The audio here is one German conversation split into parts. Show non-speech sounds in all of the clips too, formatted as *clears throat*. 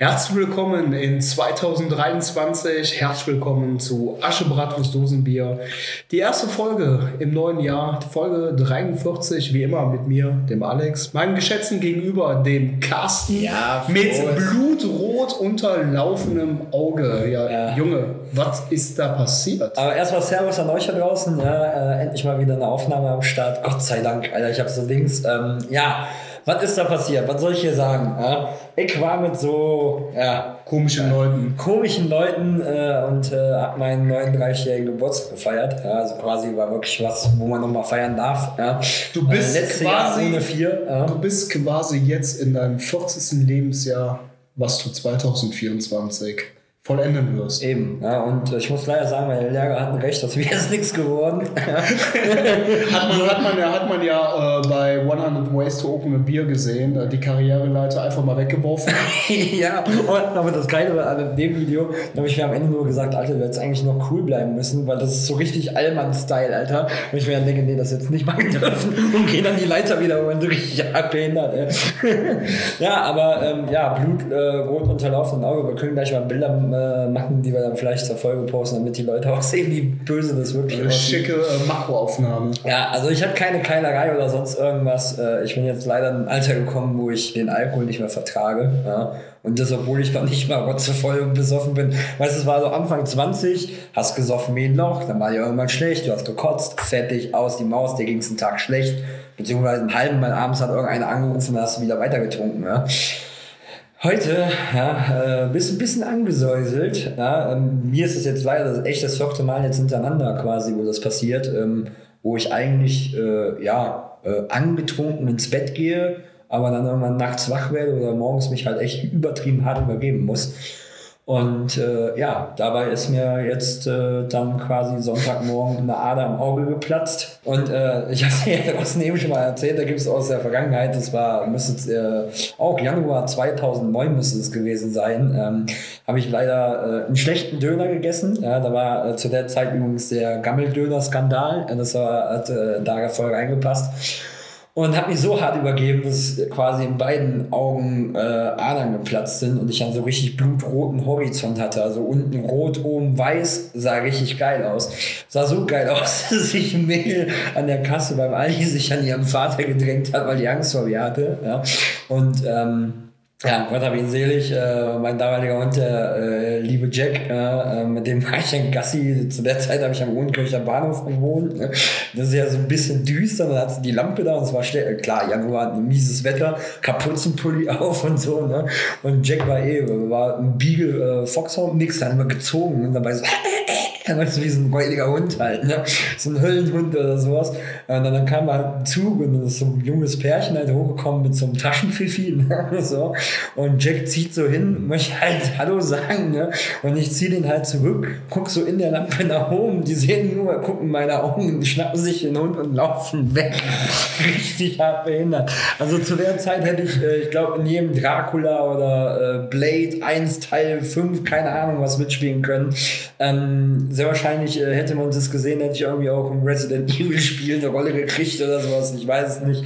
Herzlich willkommen in 2023. Herzlich willkommen zu Aschebratwurst Dosenbier. Die erste Folge im neuen Jahr, Folge 43, wie immer mit mir, dem Alex, meinem geschätzten Gegenüber, dem Carsten, Ja, mit blutrot unterlaufendem Auge. Ja, Ja. Junge, was ist da passiert? Aber erstmal Servus an euch da draußen. Ja, äh, endlich mal wieder eine Aufnahme am Start. Gott sei Dank, Alter, ich hab so Dings. Ähm, ja, was ist da passiert? Was soll ich hier sagen? Ja? Ich war mit so ja, Komischen Leuten. komischen Leuten äh, und äh, hab meinen 39-jährigen Geburtstag gefeiert. Ja, also quasi war wirklich was, wo man nochmal feiern darf. Ja. Du bist äh, quasi- vier. Ja. Du bist quasi jetzt in deinem 40. Lebensjahr, was du 2024 vollenden wirst. Eben, ja, und äh, ich muss leider sagen, meine Lehrer hatten recht, das wäre *laughs* jetzt nichts geworden. *laughs* Hat man, hat man, ja- hat man ja äh, bei 100 Ways to Open a Beer gesehen, äh, die Karriereleiter einfach mal weggeworfen. *laughs* ja, und aber das Geile war an dem Video, da habe ich mir am Ende nur gesagt, Alter, du hättest eigentlich noch cool bleiben müssen, weil das ist so richtig Allmann-Style, Alter. Und ich mir dann denke, nee, das jetzt nicht machen dürfen und gehen dann die Leiter wieder und so richtig abgehindert, ey. ja, aber ähm, ja, Blut, äh, rot unterlaufen im Auge. Wir können gleich mal Bilder äh, machen, die wir dann vielleicht zur Folge posten, damit die Leute auch sehen, wie böse das wirklich Eine aussieht. schicke äh, Makroaufnahme. Ja, also ich habe keine Keilerei oder sonst irgendwas. Äh, Ich bin jetzt leider in ein Alter gekommen, wo ich den Alkohol nicht mehr vertrage. Ja. Und das, obwohl ich noch nicht mal rotzevoll und besoffen bin. Weißt du, es war so Anfang 20, hast gesoffen wie ein Loch, dann war dir irgendwann schlecht, du hast gekotzt, fertig, aus die Maus, dir ging es einen Tag schlecht. Beziehungsweise einen halben Mal abends hat irgendeiner angerufen, dann hast du wieder weitergetrunken. Ja. Heute ja, äh, bist ein bisschen angesäuselt. Ja, ähm, mir ist es jetzt leider echt das vierte Mal jetzt hintereinander quasi, wo das passiert, ähm, wo ich eigentlich äh, ja, äh, angetrunken ins Bett gehe, aber dann irgendwann nachts wach werde oder morgens mich halt echt übertrieben hart übergeben muss. Und äh, ja, dabei ist mir jetzt äh, dann quasi Sonntagmorgen eine Ader im Auge geplatzt. Und äh, ich habe es ja draußen eben schon mal erzählt, da gibt es aus der Vergangenheit, das war, müsste äh, auch Januar 2009 müsste es gewesen sein, ähm, habe ich leider äh, einen schlechten Döner gegessen. Ja, da war äh, zu der Zeit übrigens der Gammeldöner-Skandal. Das war, hat äh, da voll reingepasst. Und habe mich so hart übergeben, dass quasi in beiden Augen äh, Adern geplatzt sind und ich dann so richtig blutroten Horizont hatte. Also unten rot, oben weiß, sah richtig geil aus. Sah so geil *laughs* aus, dass ein Mädel an der Kasse beim Aldi sich an ihren Vater gedrängt hat, weil die Angst vor mir hatte. Ja. Und ähm, ja, Gott hab ihn selig. Äh, mein damaliger Hund, der äh, liebe Jack, äh, äh, mit dem war ich ein Gassi. Zu der Zeit habe ich am Odenkircher Bahnhof gewohnt. Ne? Das ist ja so ein bisschen düster. Dann hat sie die Lampe da und es war schnell. Klar, Januar, ein mieses Wetter, Kapuzenpulli *laughs* auf und so. Ne? Und Jack war eh, war ein Beagle äh, Foxhound, nix, dann immer gezogen und dabei so. Weißt du, wie so ein räudiger Hund halt, ne? So ein Höllenhund oder sowas. Und dann, dann kam halt ein Zug und dann ist so ein junges Pärchen halt hochgekommen mit so einem Taschenpfiffi, *laughs* ne? so. Und Jack zieht so hin, möchte halt Hallo sagen, ne? Und ich ziehe den halt zurück, guck so in der Lampe nach oben, die sehen nur, gucken meine Augen, schnappen sich den Hund und laufen weg. *laughs* Richtig hart behindert. Also zu der Zeit hätte ich, äh, ich glaube, in jedem Dracula oder äh, Blade 1 Teil 5, keine Ahnung, was mitspielen können. Ähm, sehr wahrscheinlich äh, hätte man das gesehen, hätte ich irgendwie auch im Resident Evil Spiel eine Rolle gekriegt oder sowas. Ich weiß es nicht.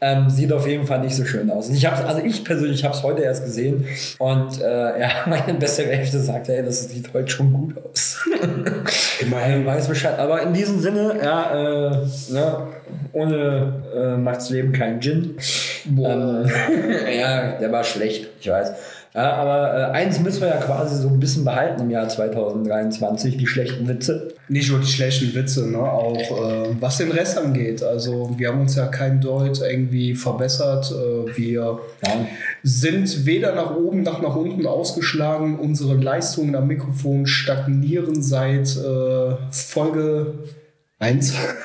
Ähm, sieht auf jeden Fall nicht so schön aus. Ich hab's, also ich persönlich habe es heute erst gesehen und äh, ja, *laughs* meine beste Hälfte sagt, hey, das sieht heute schon gut aus. *laughs* Immerhin weiß Bescheid. Aber in diesem Sinne, ja, äh, ne, ohne äh, macht's Leben kein Gin. Ähm, *laughs* ja, der war schlecht, ich weiß. Ja, aber äh, eins müssen wir ja quasi so ein bisschen behalten im Jahr 2023, die schlechten Witze. Nicht nur die schlechten Witze, ne? auch äh, was den Rest angeht. Also wir haben uns ja kein Deut irgendwie verbessert. Äh, wir Ja. sind weder nach oben noch nach unten ausgeschlagen. Unsere Leistungen am Mikrofon stagnieren seit äh, 1. *laughs*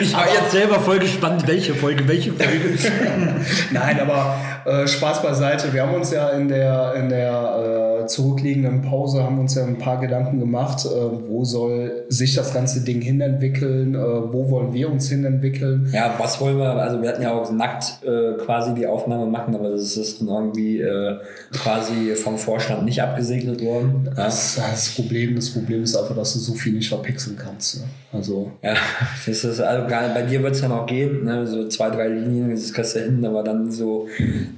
Ich war jetzt selber voll gespannt, welche Folge, welche Folge. *laughs* Nein, aber äh, Spaß beiseite. Wir haben uns ja in der, in der äh, zurückliegenden Pause haben wir uns ja ein paar Gedanken gemacht, äh, wo soll sich das ganze Ding hinentwickeln, äh, wo wollen wir uns hinentwickeln. Ja, was wollen wir, also wir hatten ja auch nackt äh, quasi die Aufnahme machen, aber das ist irgendwie quasi vom Vorstand nicht abgesegnet worden. Das, das, Problem, das Problem ist einfach, dass du so viel nicht verpixeln kannst. Ne? Also. Ja, das ist, also bei dir wird es ja noch gehen, ne? so zwei, drei Linien, das kriegst du hin, aber dann so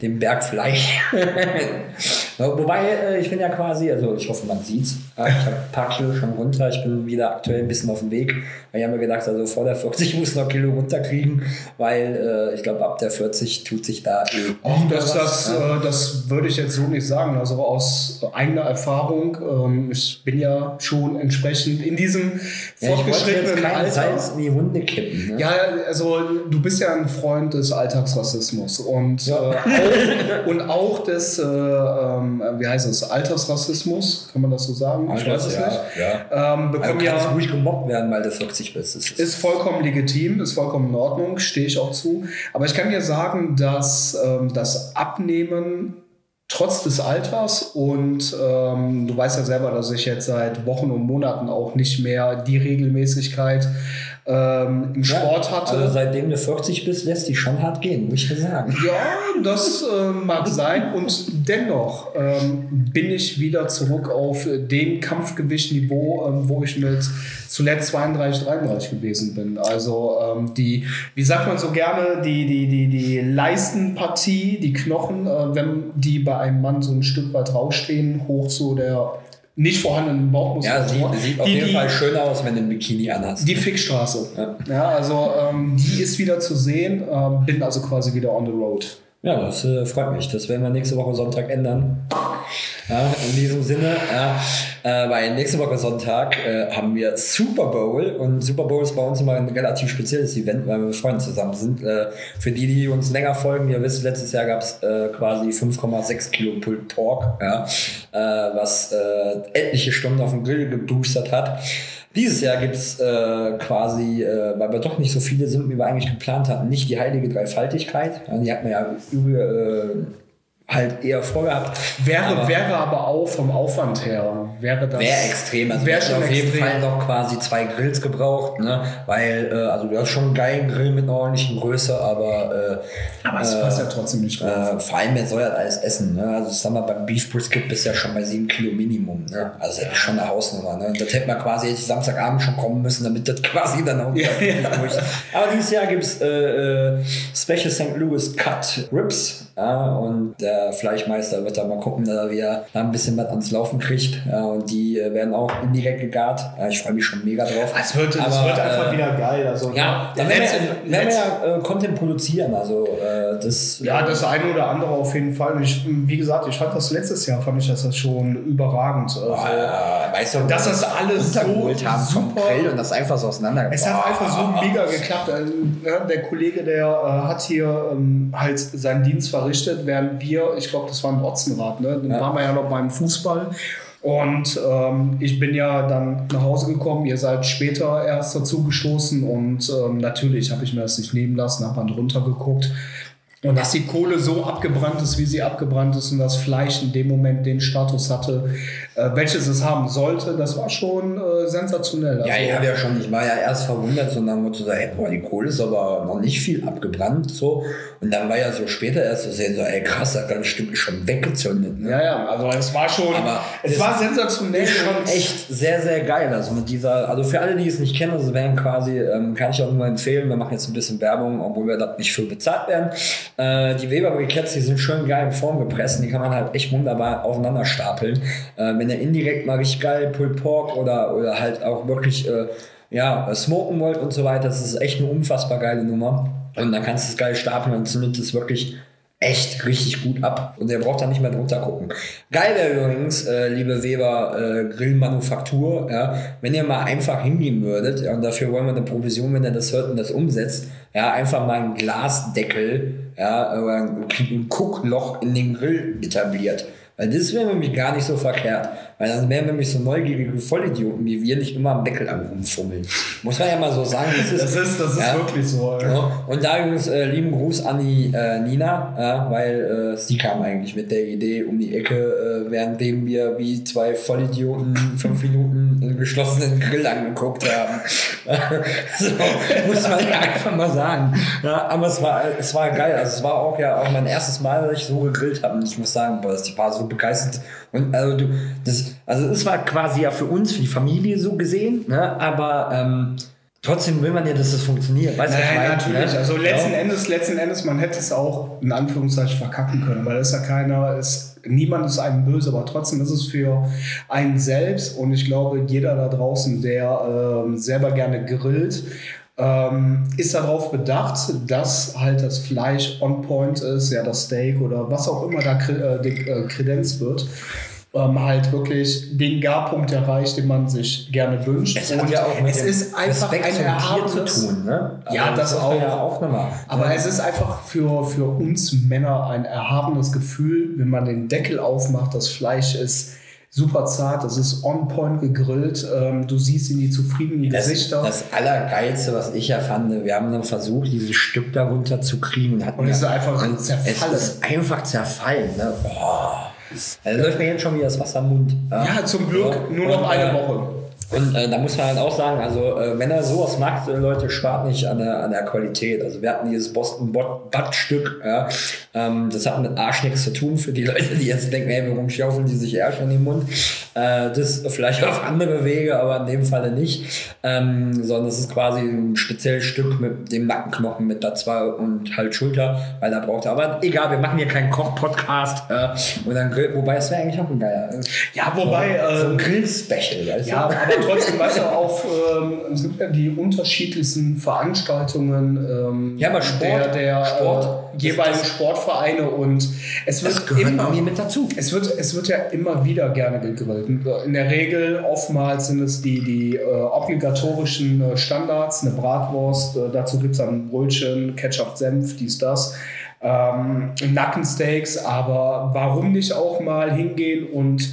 den Berg Fleisch. *laughs* Wobei, äh, ich bin ja quasi, also ich hoffe, man sieht's. Ich habe ein paar Kilo schon runter. Ich bin wieder aktuell ein bisschen auf dem Weg. Ich habe mir gedacht, also vor der 40 muss ich noch Kilo runterkriegen, weil äh, ich glaube, ab der 40 tut sich da eh. Oh, das, das, ja. äh, das würde ich jetzt so nicht sagen. Also aus eigener Erfahrung, ähm, ich bin ja schon entsprechend in diesem ja, fortgeschrittenen Alter. Salz in die Wunde kippen. Ne? Ja, also du bist ja ein Freund des Alltagsrassismus und, ja. äh, auch, und auch des äh, ähm, wie heißt es, Altersrassismus, kann man das so sagen? Ich weiß es ja, nicht. Ja. Ähm, bekommen also ja, ruhig gemobbt werden, weil du 40 bist. Ist, ist vollkommen legitim, ist vollkommen in Ordnung, stehe ich auch zu. Aber ich kann dir sagen, dass ähm, das Abnehmen trotz des Alters und ähm, du weißt ja selber, dass ich jetzt seit Wochen und Monaten auch nicht mehr die Regelmäßigkeit ähm, im Sport ja, hatte. Also seitdem du 40 bist, lässt die schon hart gehen, muss ich sagen. Ja, das äh, mag sein. Und dennoch ähm, bin ich wieder zurück auf dem Kampfgewichtniveau, ähm, wo ich mit zuletzt 32, 33 gewesen bin. Also ähm, die, wie sagt man so gerne, die, die, die, die Leistenpartie, die Knochen, äh, wenn die bei einem Mann so ein Stück weit rausstehen, hoch zu der nicht vorhandenen Bauchmuskeln. Ja, sieht, sieht auf die, jeden die, Fall schön aus, wenn du ein Bikini anhast. Die Fickstraße. Ja, ja also ähm, die ist wieder zu sehen. Ähm, bin also quasi wieder on the road. Ja, das äh, freut mich. Das werden wir nächste Woche Sonntag ändern. Ja, in diesem Sinne, ja, äh, weil nächste Woche Sonntag äh, haben wir Super Bowl und Super Bowl ist bei uns immer ein relativ spezielles Event, weil wir mit Freunden zusammen sind. Äh, für die, die uns länger folgen, ihr wisst, letztes Jahr gab es äh, quasi 5,6 Kilo Pulled Pork, ja, äh, was etliche Stunden auf dem Grill geboostert hat. Dieses Jahr gibt es äh, quasi, äh, weil wir doch nicht so viele sind, wie wir eigentlich geplant hatten, nicht die heilige Dreifaltigkeit. die hat man ja über, äh, halt eher vorgehabt. Wäre aber, wäre aber auch vom Aufwand her, wäre das. Wäre extrem. Also wäre schon auf jeden Fall noch quasi zwei Grills gebraucht, ne? Weil, äh, also du hast schon einen geilen Grill mit einer ordentlichen Größe, aber. Äh, aber es passt ja trotzdem nicht drauf. Äh, vor allem, wer soll ja alles essen, ne? Also, sag mal, beim Beef Brisket bist du ja schon bei sieben Kilo Minimum, ne? Also, das ist schon eine Hausnummer, ne? Das hätte man quasi jetzt Samstagabend schon kommen müssen, damit das *laughs* quasi dann auch. ja, ja. Aber dieses Jahr gibt es äh, äh, Special St. Louis Cut Ribs ja, und der Fleischmeister wird da mal gucken, dass er wieder ein bisschen was ans Laufen kriegt. Ja, und die äh, werden auch indirekt gegart. Ja, ich freue mich schon mega drauf. Es wird, Aber, es wird einfach äh, wieder geil. Also, ja, dann werden wir, werden wir ja äh, Content produzieren. Also, äh, das, ja, das eine oder andere auf jeden Fall. Ich, wie gesagt, ich fand das letztes Jahr, fand ich das schon überragend. Also, oh, weißt du, dass das alles so haben super. Und das einfach so auseinander Es hat einfach so mega geklappt. Also, der Kollege, der äh, hat hier ähm, halt seinen Dienst verrichtet verrichtet, während wir, ich glaube, das war ein Otzenrad, ne? dann ja. waren wir ja noch beim Fußball. Und ähm, ich bin ja dann nach Hause gekommen, ihr seid später erst dazu gestoßen und ähm, natürlich habe ich mir das nicht nehmen lassen, habe dann drunter geguckt. Und dass die Kohle so abgebrannt ist, wie sie abgebrannt ist und das Fleisch in dem Moment den Status hatte, äh, welches es haben sollte, das war schon äh, sensationell. Also, ja, ich habe ja schon, ich war ja erst verwundert, sondern wurde so, hey, boah, die Kohle ist aber noch nicht viel abgebrannt, so. Und dann war ja so später erst zu sehen, so, ey, krass, das ganze Stück ist schon weggezündet. Ne? Ja, ja, also es war schon, aber es war sensationell. Ist schon echt sehr, sehr geil. Also mit dieser, also für alle, die es nicht kennen, also werden quasi, ähm, kann ich auch nur empfehlen, wir machen jetzt ein bisschen Werbung, obwohl wir da nicht für bezahlt werden. Äh, die Weber Briketts, die sind schön geil in Form gepresst, die kann man halt echt wunderbar aufeinander stapeln. Äh, wenn ihr indirekt mal richtig geil Pulled Pork oder, oder halt auch wirklich äh, ja, smoken wollt und so weiter, das ist echt eine unfassbar geile Nummer. Und dann kannst du es geil stapeln und zündet es wirklich echt richtig gut ab und ihr braucht da nicht mehr drunter gucken. Geil wäre übrigens, äh, liebe Weber äh, Grillmanufaktur, ja, wenn ihr mal einfach hingehen würdet, ja, und dafür wollen wir eine Provision, wenn ihr das hört und das umsetzt, ja, einfach mal einen Glasdeckel, ja, oder ein, ein Guckloch in den Grill etabliert. Weil das wäre nämlich gar nicht so verkehrt. Weil dann wären nämlich so neugierige Vollidioten wie wir nicht immer am Deckel am rumfummeln. Muss man ja mal so sagen. Das ist, das ist, das ist ja. wirklich so. Ja. Und da übrigens äh, lieben Gruß an die äh, Nina, ja, weil äh, sie kam eigentlich mit der Idee um die Ecke, äh, währenddem wir wie zwei Vollidioten fünf Minuten einen geschlossenen Grill angeguckt haben. *laughs* so, muss man ja einfach mal sagen. Ja, aber es war, es war geil. Also es war auch ja auch mein erstes Mal, dass ich so gegrillt habe. Und ich muss sagen, boah, die war so begeistert. Und also du, das, also es war quasi ja für uns, für die Familie so gesehen, ne? aber ähm, trotzdem will man ja, dass es funktioniert. Weißt Nein, meine, natürlich. Ne? Also letzten ja. Endes, letzten Endes, man hätte es auch in Anführungszeichen verkacken können, weil es ja keiner ist, niemand ist einem böse, aber trotzdem ist es für einen selbst und ich glaube, jeder da draußen, der äh, selber gerne grillt, ähm, ist darauf bedacht, dass halt das Fleisch on point ist, ja, das Steak oder was auch immer da äh, äh, kredenzt wird ähm, halt wirklich den Garpunkt erreicht, den man sich gerne wünscht. Es hat ja auch mit es ist einfach ein erhabenes, zu tun. Ne? Also ja, das, das auch. Ja auch nochmal. Aber ja. es ist einfach für, für uns Männer ein erhabenes Gefühl, wenn man den Deckel aufmacht, das Fleisch ist super zart, es ist on point gegrillt, ähm, du siehst in die zufriedenen das, Gesichter. Das Allergeilste, was ich ja fand, wir haben dann versucht, dieses Stück darunter zu kriegen. Und, und es ist einfach zerfallen. Es ist einfach zerfallen. Ne? Boah. Also läuft mir jetzt schon wieder das Wasser im Mund. Ja, zum Glück nur noch eine äh, Woche. Und äh, da muss man halt auch sagen, also äh, wenn er sowas macht, äh, Leute, spart nicht an der, an der Qualität. Also wir hatten dieses Boston Butt-Stück, ja, ähm, das hat mit Arsch nichts zu tun für die Leute, die jetzt denken, ey, warum schaufeln die sich Arsch in den Mund? Äh, das vielleicht auf andere Wege, aber in dem Falle nicht. Ähm, sondern es ist quasi ein spezielles Stück mit dem Nackenknochen mit da zwei und halt Schulter, weil da braucht er. Aber egal, wir machen hier keinen Koch-Podcast. Äh, und dann Grill, wobei es wäre eigentlich auch ein geiler. Ja, wobei. So, ein ähm, Grill-Special, weißt ja, du? aber trotzdem, weißt du, auf, ähm, es gibt ja die unterschiedlichsten Veranstaltungen ähm, ja, aber Sport, der, der Sport, äh, jeweiligen Sportvereine und es wird das gehört immer mit dazu. Es wird, es wird ja immer wieder gerne gegrillt. In der Regel oftmals sind es die, die äh, obligatorischen äh, Standards, eine Bratwurst, äh, dazu gibt es dann Brötchen, Ketchup, Senf, dies, das. Ähm, Nackensteaks, aber warum nicht auch mal hingehen und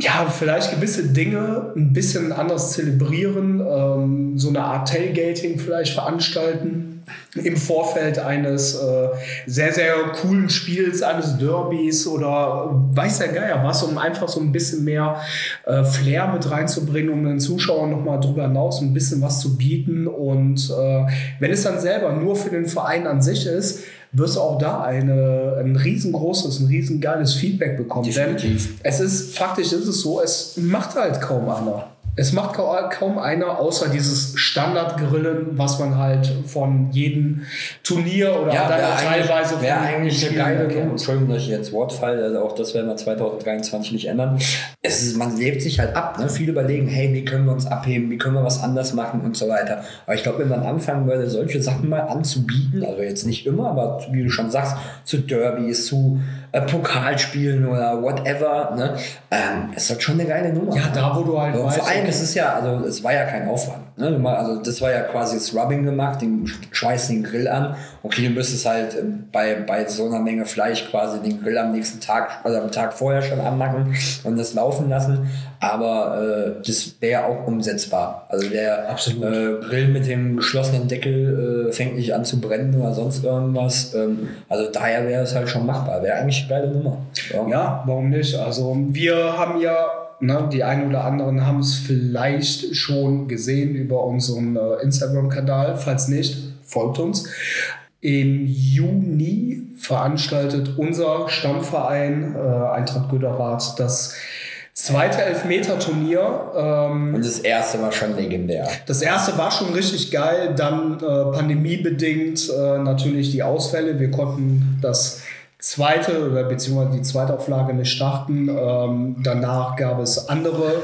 ja, vielleicht gewisse Dinge ein bisschen anders zelebrieren, ähm, so eine Art Tailgating vielleicht veranstalten im Vorfeld eines äh, sehr, sehr coolen Spiels, eines Derbys oder weiß der Geier was, um einfach so ein bisschen mehr äh, Flair mit reinzubringen, um den Zuschauern nochmal drüber hinaus ein bisschen was zu bieten. Und äh, wenn es dann selber nur für den Verein an sich ist, wirst du auch da eine, ein riesengroßes, ein riesengeiles Feedback bekommen. Definitiv. Denn es ist, faktisch ist es so, es macht halt kaum einer. Es macht kaum einer, außer dieses Standardgrillen, was man halt von jedem Turnier oder ja, dann teilweise von Wäre eigentlich eine geile. Entschuldigung, dass ich jetzt Wortfall, also auch das werden wir 2023 nicht ändern. Es ist, man lebt sich halt ab. Ne? Viele überlegen, hey, wie können wir uns abheben, wie können wir was anders machen und so weiter. Aber ich glaube, wenn man anfangen würde, solche Sachen mal anzubieten, also jetzt nicht immer, aber wie du schon sagst, zu Derbys, zu äh, Pokalspielen oder whatever, ne? ähm, ist das schon eine geile Nummer. Ja, da wo du halt ja, weißt, Vor allem, okay. es ist ja, also es war ja kein Aufwand. Ne? Also das war ja quasi das Rubbing gemacht, den schweißt den Grill an. Okay, du müsstest halt äh, bei, bei so einer Menge Fleisch quasi den Grill am nächsten Tag, also am Tag vorher schon anmachen und das laufen lassen. Aber äh, das wäre auch umsetzbar. Also der äh, Grill mit dem geschlossenen Deckel äh, fängt nicht an zu brennen oder sonst irgendwas. Ähm, also daher wäre es halt schon machbar. Wäre eigentlich eine geile Nummer. Ja. ja, warum nicht? Also wir haben ja Ne, die einen oder anderen haben es vielleicht schon gesehen über unseren äh, Instagram-Kanal. Falls nicht, folgt uns. Im Juni veranstaltet unser Stammverein äh, Eintracht Göderath das zweite Elfmeter-Turnier. Ähm, Und das erste war schon legendär. Das erste war schon richtig geil. Dann äh, pandemiebedingt äh, natürlich die Ausfälle. Wir konnten das zweite oder beziehungsweise die zweite Auflage nicht starten. Ähm, danach gab es andere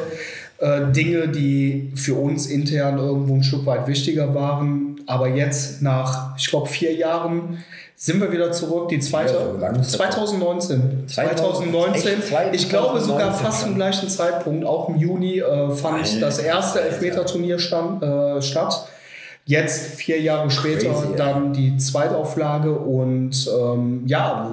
äh, Dinge, die für uns intern irgendwo ein Stück weit wichtiger waren. Aber jetzt nach, ich glaube, vier Jahren sind wir wieder zurück. Die zweite, ja, 2019. 2019. ich glaube sogar fast im gleichen Zeitpunkt, auch im Juni, äh, fand Alter, das erste Elfmeter-Turnier äh, statt. Jetzt, vier Jahre später, Crazy, dann die Zweitauflage und ähm, ja,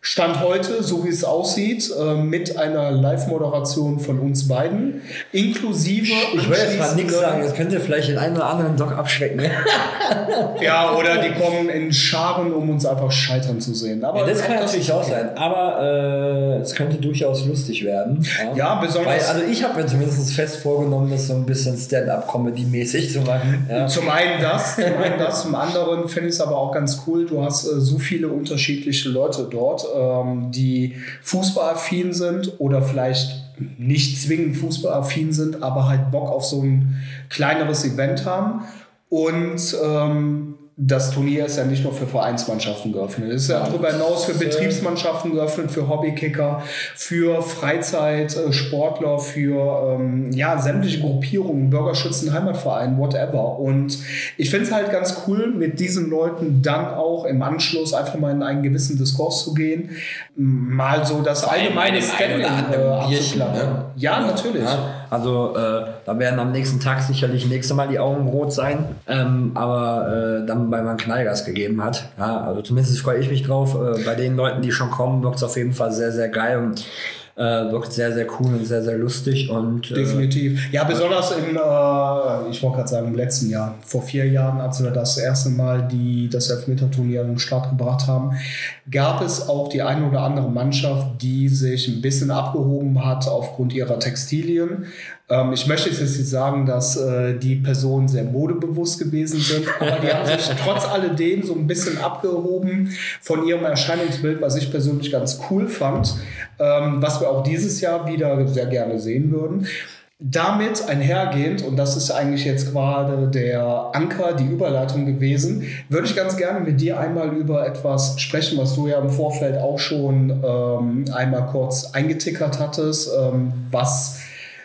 Stand heute, so wie es aussieht, äh, mit einer Live-Moderation von uns beiden, inklusive. Ich will jetzt mal nichts sagen, das könnte vielleicht den einen oder anderen Doc abschrecken. *laughs* ja, oder die kommen in Scharen, um uns einfach scheitern zu sehen. Aber ja, das kann natürlich auch sein, aber äh, es könnte durchaus lustig werden. Ja, ja besonders. Weil, also ich habe mir zumindest fest vorgenommen, das so ein bisschen Stand-up-Comedy-mäßig zu machen. Ja. Zum einen das, zum einen das, zum anderen finde ich es aber auch ganz cool, du hast äh, so viele unterschiedliche Leute dort ähm, die fußballaffin sind oder vielleicht nicht zwingend fußballaffin sind, aber halt Bock auf so ein kleineres Event haben. Und ähm, das Turnier ist ja nicht nur für Vereinsmannschaften geöffnet. Es ist ja darüber hinaus für Betriebsmannschaften geöffnet, für Hobbykicker, für Freizeitsportler, für ähm, ja, sämtliche Gruppierungen, Bürgerschützen, Heimatverein, whatever. Und ich finde es halt ganz cool, mit diesen Leuten dann auch im Anschluss einfach mal in einen gewissen Diskurs zu gehen, mal so das allgemeine Standing äh, abzuklappern. Ne? Ja, natürlich. Ja. Also äh, da werden am nächsten Tag sicherlich nächste Mal die Augen rot sein, ähm, aber äh, dann, weil man Knallgas gegeben hat. Ja, also zumindest freue ich mich drauf. Äh, bei den Leuten, die schon kommen, wirkt es auf jeden Fall sehr, sehr geil und äh, wirkt sehr, sehr cool und sehr, sehr lustig. Und, äh, Definitiv. Ja, besonders im, äh, ich wollte gerade sagen, im letzten Jahr, vor vier Jahren, als wir das erste Mal die, das Elfmeter-Turnier an den Start gebracht haben, gab es auch die eine oder andere Mannschaft, die sich ein bisschen abgehoben hat aufgrund ihrer Textilien. Ähm, ich möchte jetzt nicht sagen, dass äh, die Personen sehr modebewusst gewesen sind, aber die haben sich *laughs* trotz alledem so ein bisschen abgehoben von ihrem Erscheinungsbild, was ich persönlich ganz cool fand, ähm, was wir auch dieses Jahr wieder sehr gerne sehen würden. Damit einhergehend, und das ist eigentlich jetzt gerade der Anker, die Überleitung gewesen, würde ich ganz gerne mit dir einmal über etwas sprechen, was du ja im Vorfeld auch schon ähm, einmal kurz eingetickert hattest, ähm, was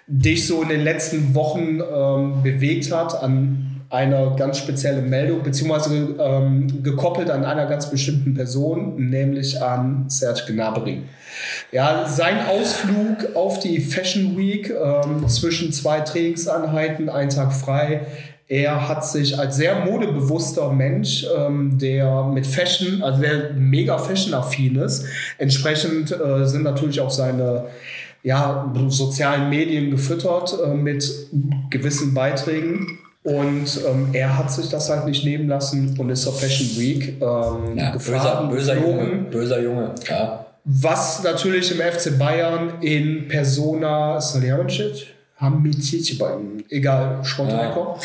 dich so in den letzten Wochen ähm, bewegt hat an einer ganz speziellen Meldung, beziehungsweise ähm, gekoppelt an einer ganz bestimmten Person, nämlich an Serge Gnabry. Ja, sein Ausflug auf die Fashion Week ähm, zwischen zwei Trainingseinheiten, ein Tag frei, er hat sich als sehr modebewusster Mensch, ähm, der mit Fashion, also der mega fashion-affin ist, entsprechend äh, sind natürlich auch seine ja, sozialen Medien gefüttert äh, mit gewissen Beiträgen. Und ähm, er hat sich das halt nicht nehmen lassen und ist zur Fashion Week ähm, ja, gefahren. Böser, böser Junge, böser Junge, ja. Was natürlich im FC Bayern in Persona Salihamidzic, Hamicic, egal, Sportreiter,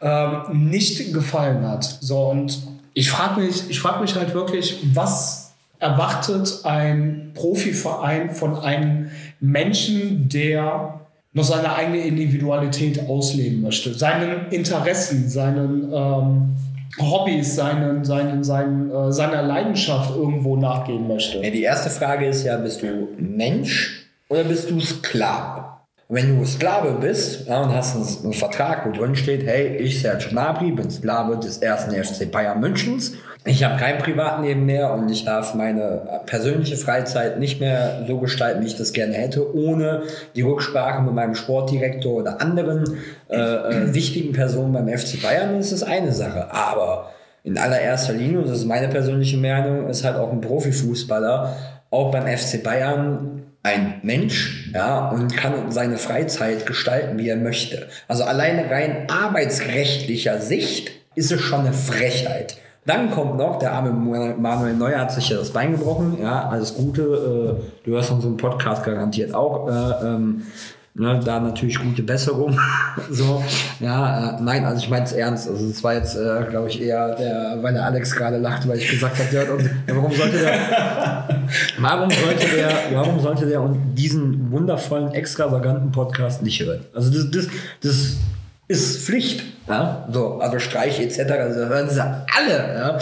ja. ähm, nicht gefallen hat. So, und ich frage mich, ich frag mich halt wirklich, was erwartet ein Profiverein von einem Menschen, der noch seine eigene Individualität ausleben möchte, seinen Interessen, seinen ähm, Hobbys, seinen, seinen, seinen, äh, seiner Leidenschaft irgendwo nachgehen möchte. Ja, die erste Frage ist ja, bist du Mensch oder bist du Sklave? Wenn du Sklave bist ja, und hast einen, einen, Vertrag, wo drin steht, hey, ich Serge Gnabry bin Sklave des ersten FC Bayern Münchens, ich habe kein Privatleben mehr und ich darf meine persönliche Freizeit nicht mehr so gestalten, wie ich das gerne hätte, ohne die Rücksprache mit meinem Sportdirektor oder anderen äh, äh, wichtigen Personen beim FC Bayern, das ist eine Sache. Aber in allererster Linie, und das ist meine persönliche Meinung, ist halt auch ein Profifußballer, auch beim FC Bayern ein Mensch, ja, und kann seine Freizeit gestalten, wie er möchte. Also alleine rein arbeitsrechtlicher Sicht ist es schon eine Frechheit. Dann kommt noch, der arme Manuel Neuer hat sich ja das Bein gebrochen, ja, alles Gute, äh, du hörst unseren Podcast garantiert auch, äh, ähm, Ne, da natürlich gute Besserung. *laughs* so, ja, äh, nein, also ich meine es ernst. Also es war jetzt, äh, glaube ich, eher der, weil der Alex gerade lachte, weil ich gesagt habe, der ja, *laughs* warum sollte der, warum sollte der, warum sollte der und diesen wundervollen, extravaganten Podcast nicht hören? Also das, das, das ist Pflicht. Ja? So, also Streich etc. Also hören sie alle. Ja?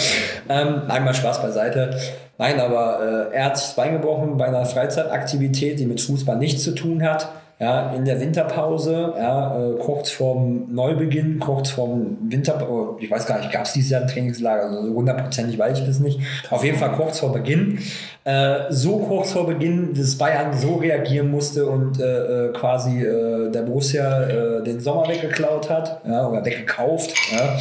Ähm, einmal Spaß beiseite. Nein, aber äh, er hat sich das Bein gebrochen bei einer Freizeitaktivität, die mit Fußball nichts zu tun hat ja, in der Winterpause, ja, äh, kurz vorm Neubeginn, kurz vorm Winter, oh, ich weiß gar nicht, gab es dieses Jahr ein Trainingslager, also hundertprozentig weiß ich das nicht. Auf jeden Fall kurz vor Beginn. Äh, so kurz vor Beginn, dass Bayern so reagieren musste und äh, äh quasi äh, der Borussia äh, den Sommer weggeklaut hat ja, oder weggekauft. Ja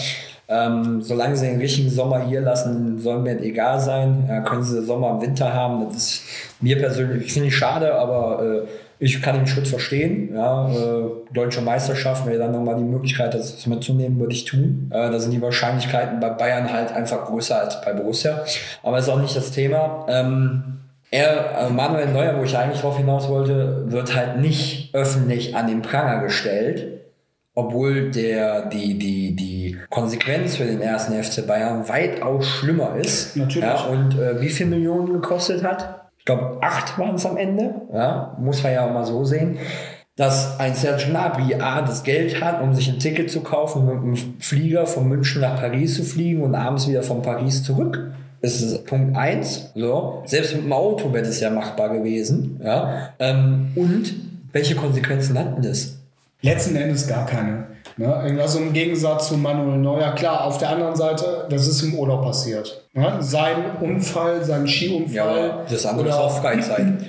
Ähm, solange sie den richtigen Sommer hier lassen, soll mir egal sein. Ja, können sie Sommer im Winter haben. Das ist mir persönlich, finde ich schade, aber ich kann den Schritt verstehen. Ja, äh, Deutsche Meisterschaft, wenn ihr dann nochmal die Möglichkeit das mitzunehmen, würde ich tun. Äh, da sind die Wahrscheinlichkeiten bei Bayern halt einfach größer als bei Borussia. Aber ist auch nicht das Thema. Ähm, er, äh, Manuel Neuer, wo ich eigentlich drauf hinaus wollte, wird halt nicht öffentlich an den Pranger gestellt, obwohl der, die, die, die Konsequenz für den ersten FC Bayern weitaus schlimmer ist. Natürlich. Ja, und äh, wie viel Millionen gekostet hat? Ich glaube, acht waren es am Ende. Ja, muss man ja auch mal so sehen. Dass ein Serge Gnabry A, das Geld hat, um sich ein Ticket zu kaufen, mit einem Flieger von München nach Paris zu fliegen und abends wieder von Paris zurück. Das ist Punkt eins. So. Selbst mit dem Auto wäre das ja machbar gewesen. Ja. Ähm, und welche Konsequenzen hat denn das? Letzten Endes gar keine. Ne? Also im Gegensatz zu Manuel Neuer, klar, auf der anderen Seite, das ist im Urlaub passiert. Ne? Sein Unfall, sein Skiunfall. Ja, das andere ist oder- auch Freizeit. *clears throat*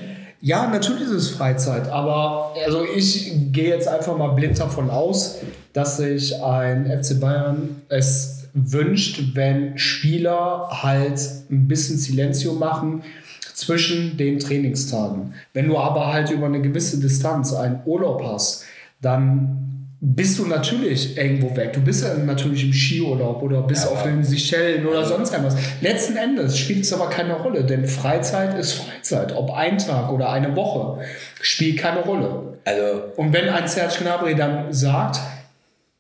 Ja, natürlich ist es Freizeit, aber also ich gehe jetzt einfach mal blind davon aus, dass sich ein FC Bayern es wünscht, wenn Spieler halt ein bisschen Silencio machen zwischen den Trainingstagen. Wenn du aber halt über eine gewisse Distanz einen Urlaub hast, dann bist du natürlich irgendwo weg. Du bist ja natürlich im Skiurlaub oder bist auf den Seychellen oder sonst irgendwas. Letzten Endes spielt es aber keine Rolle, denn Freizeit ist Freizeit. Ob ein Tag oder eine Woche spielt keine Rolle. Also, Und wenn ein Serge Gnabry dann sagt,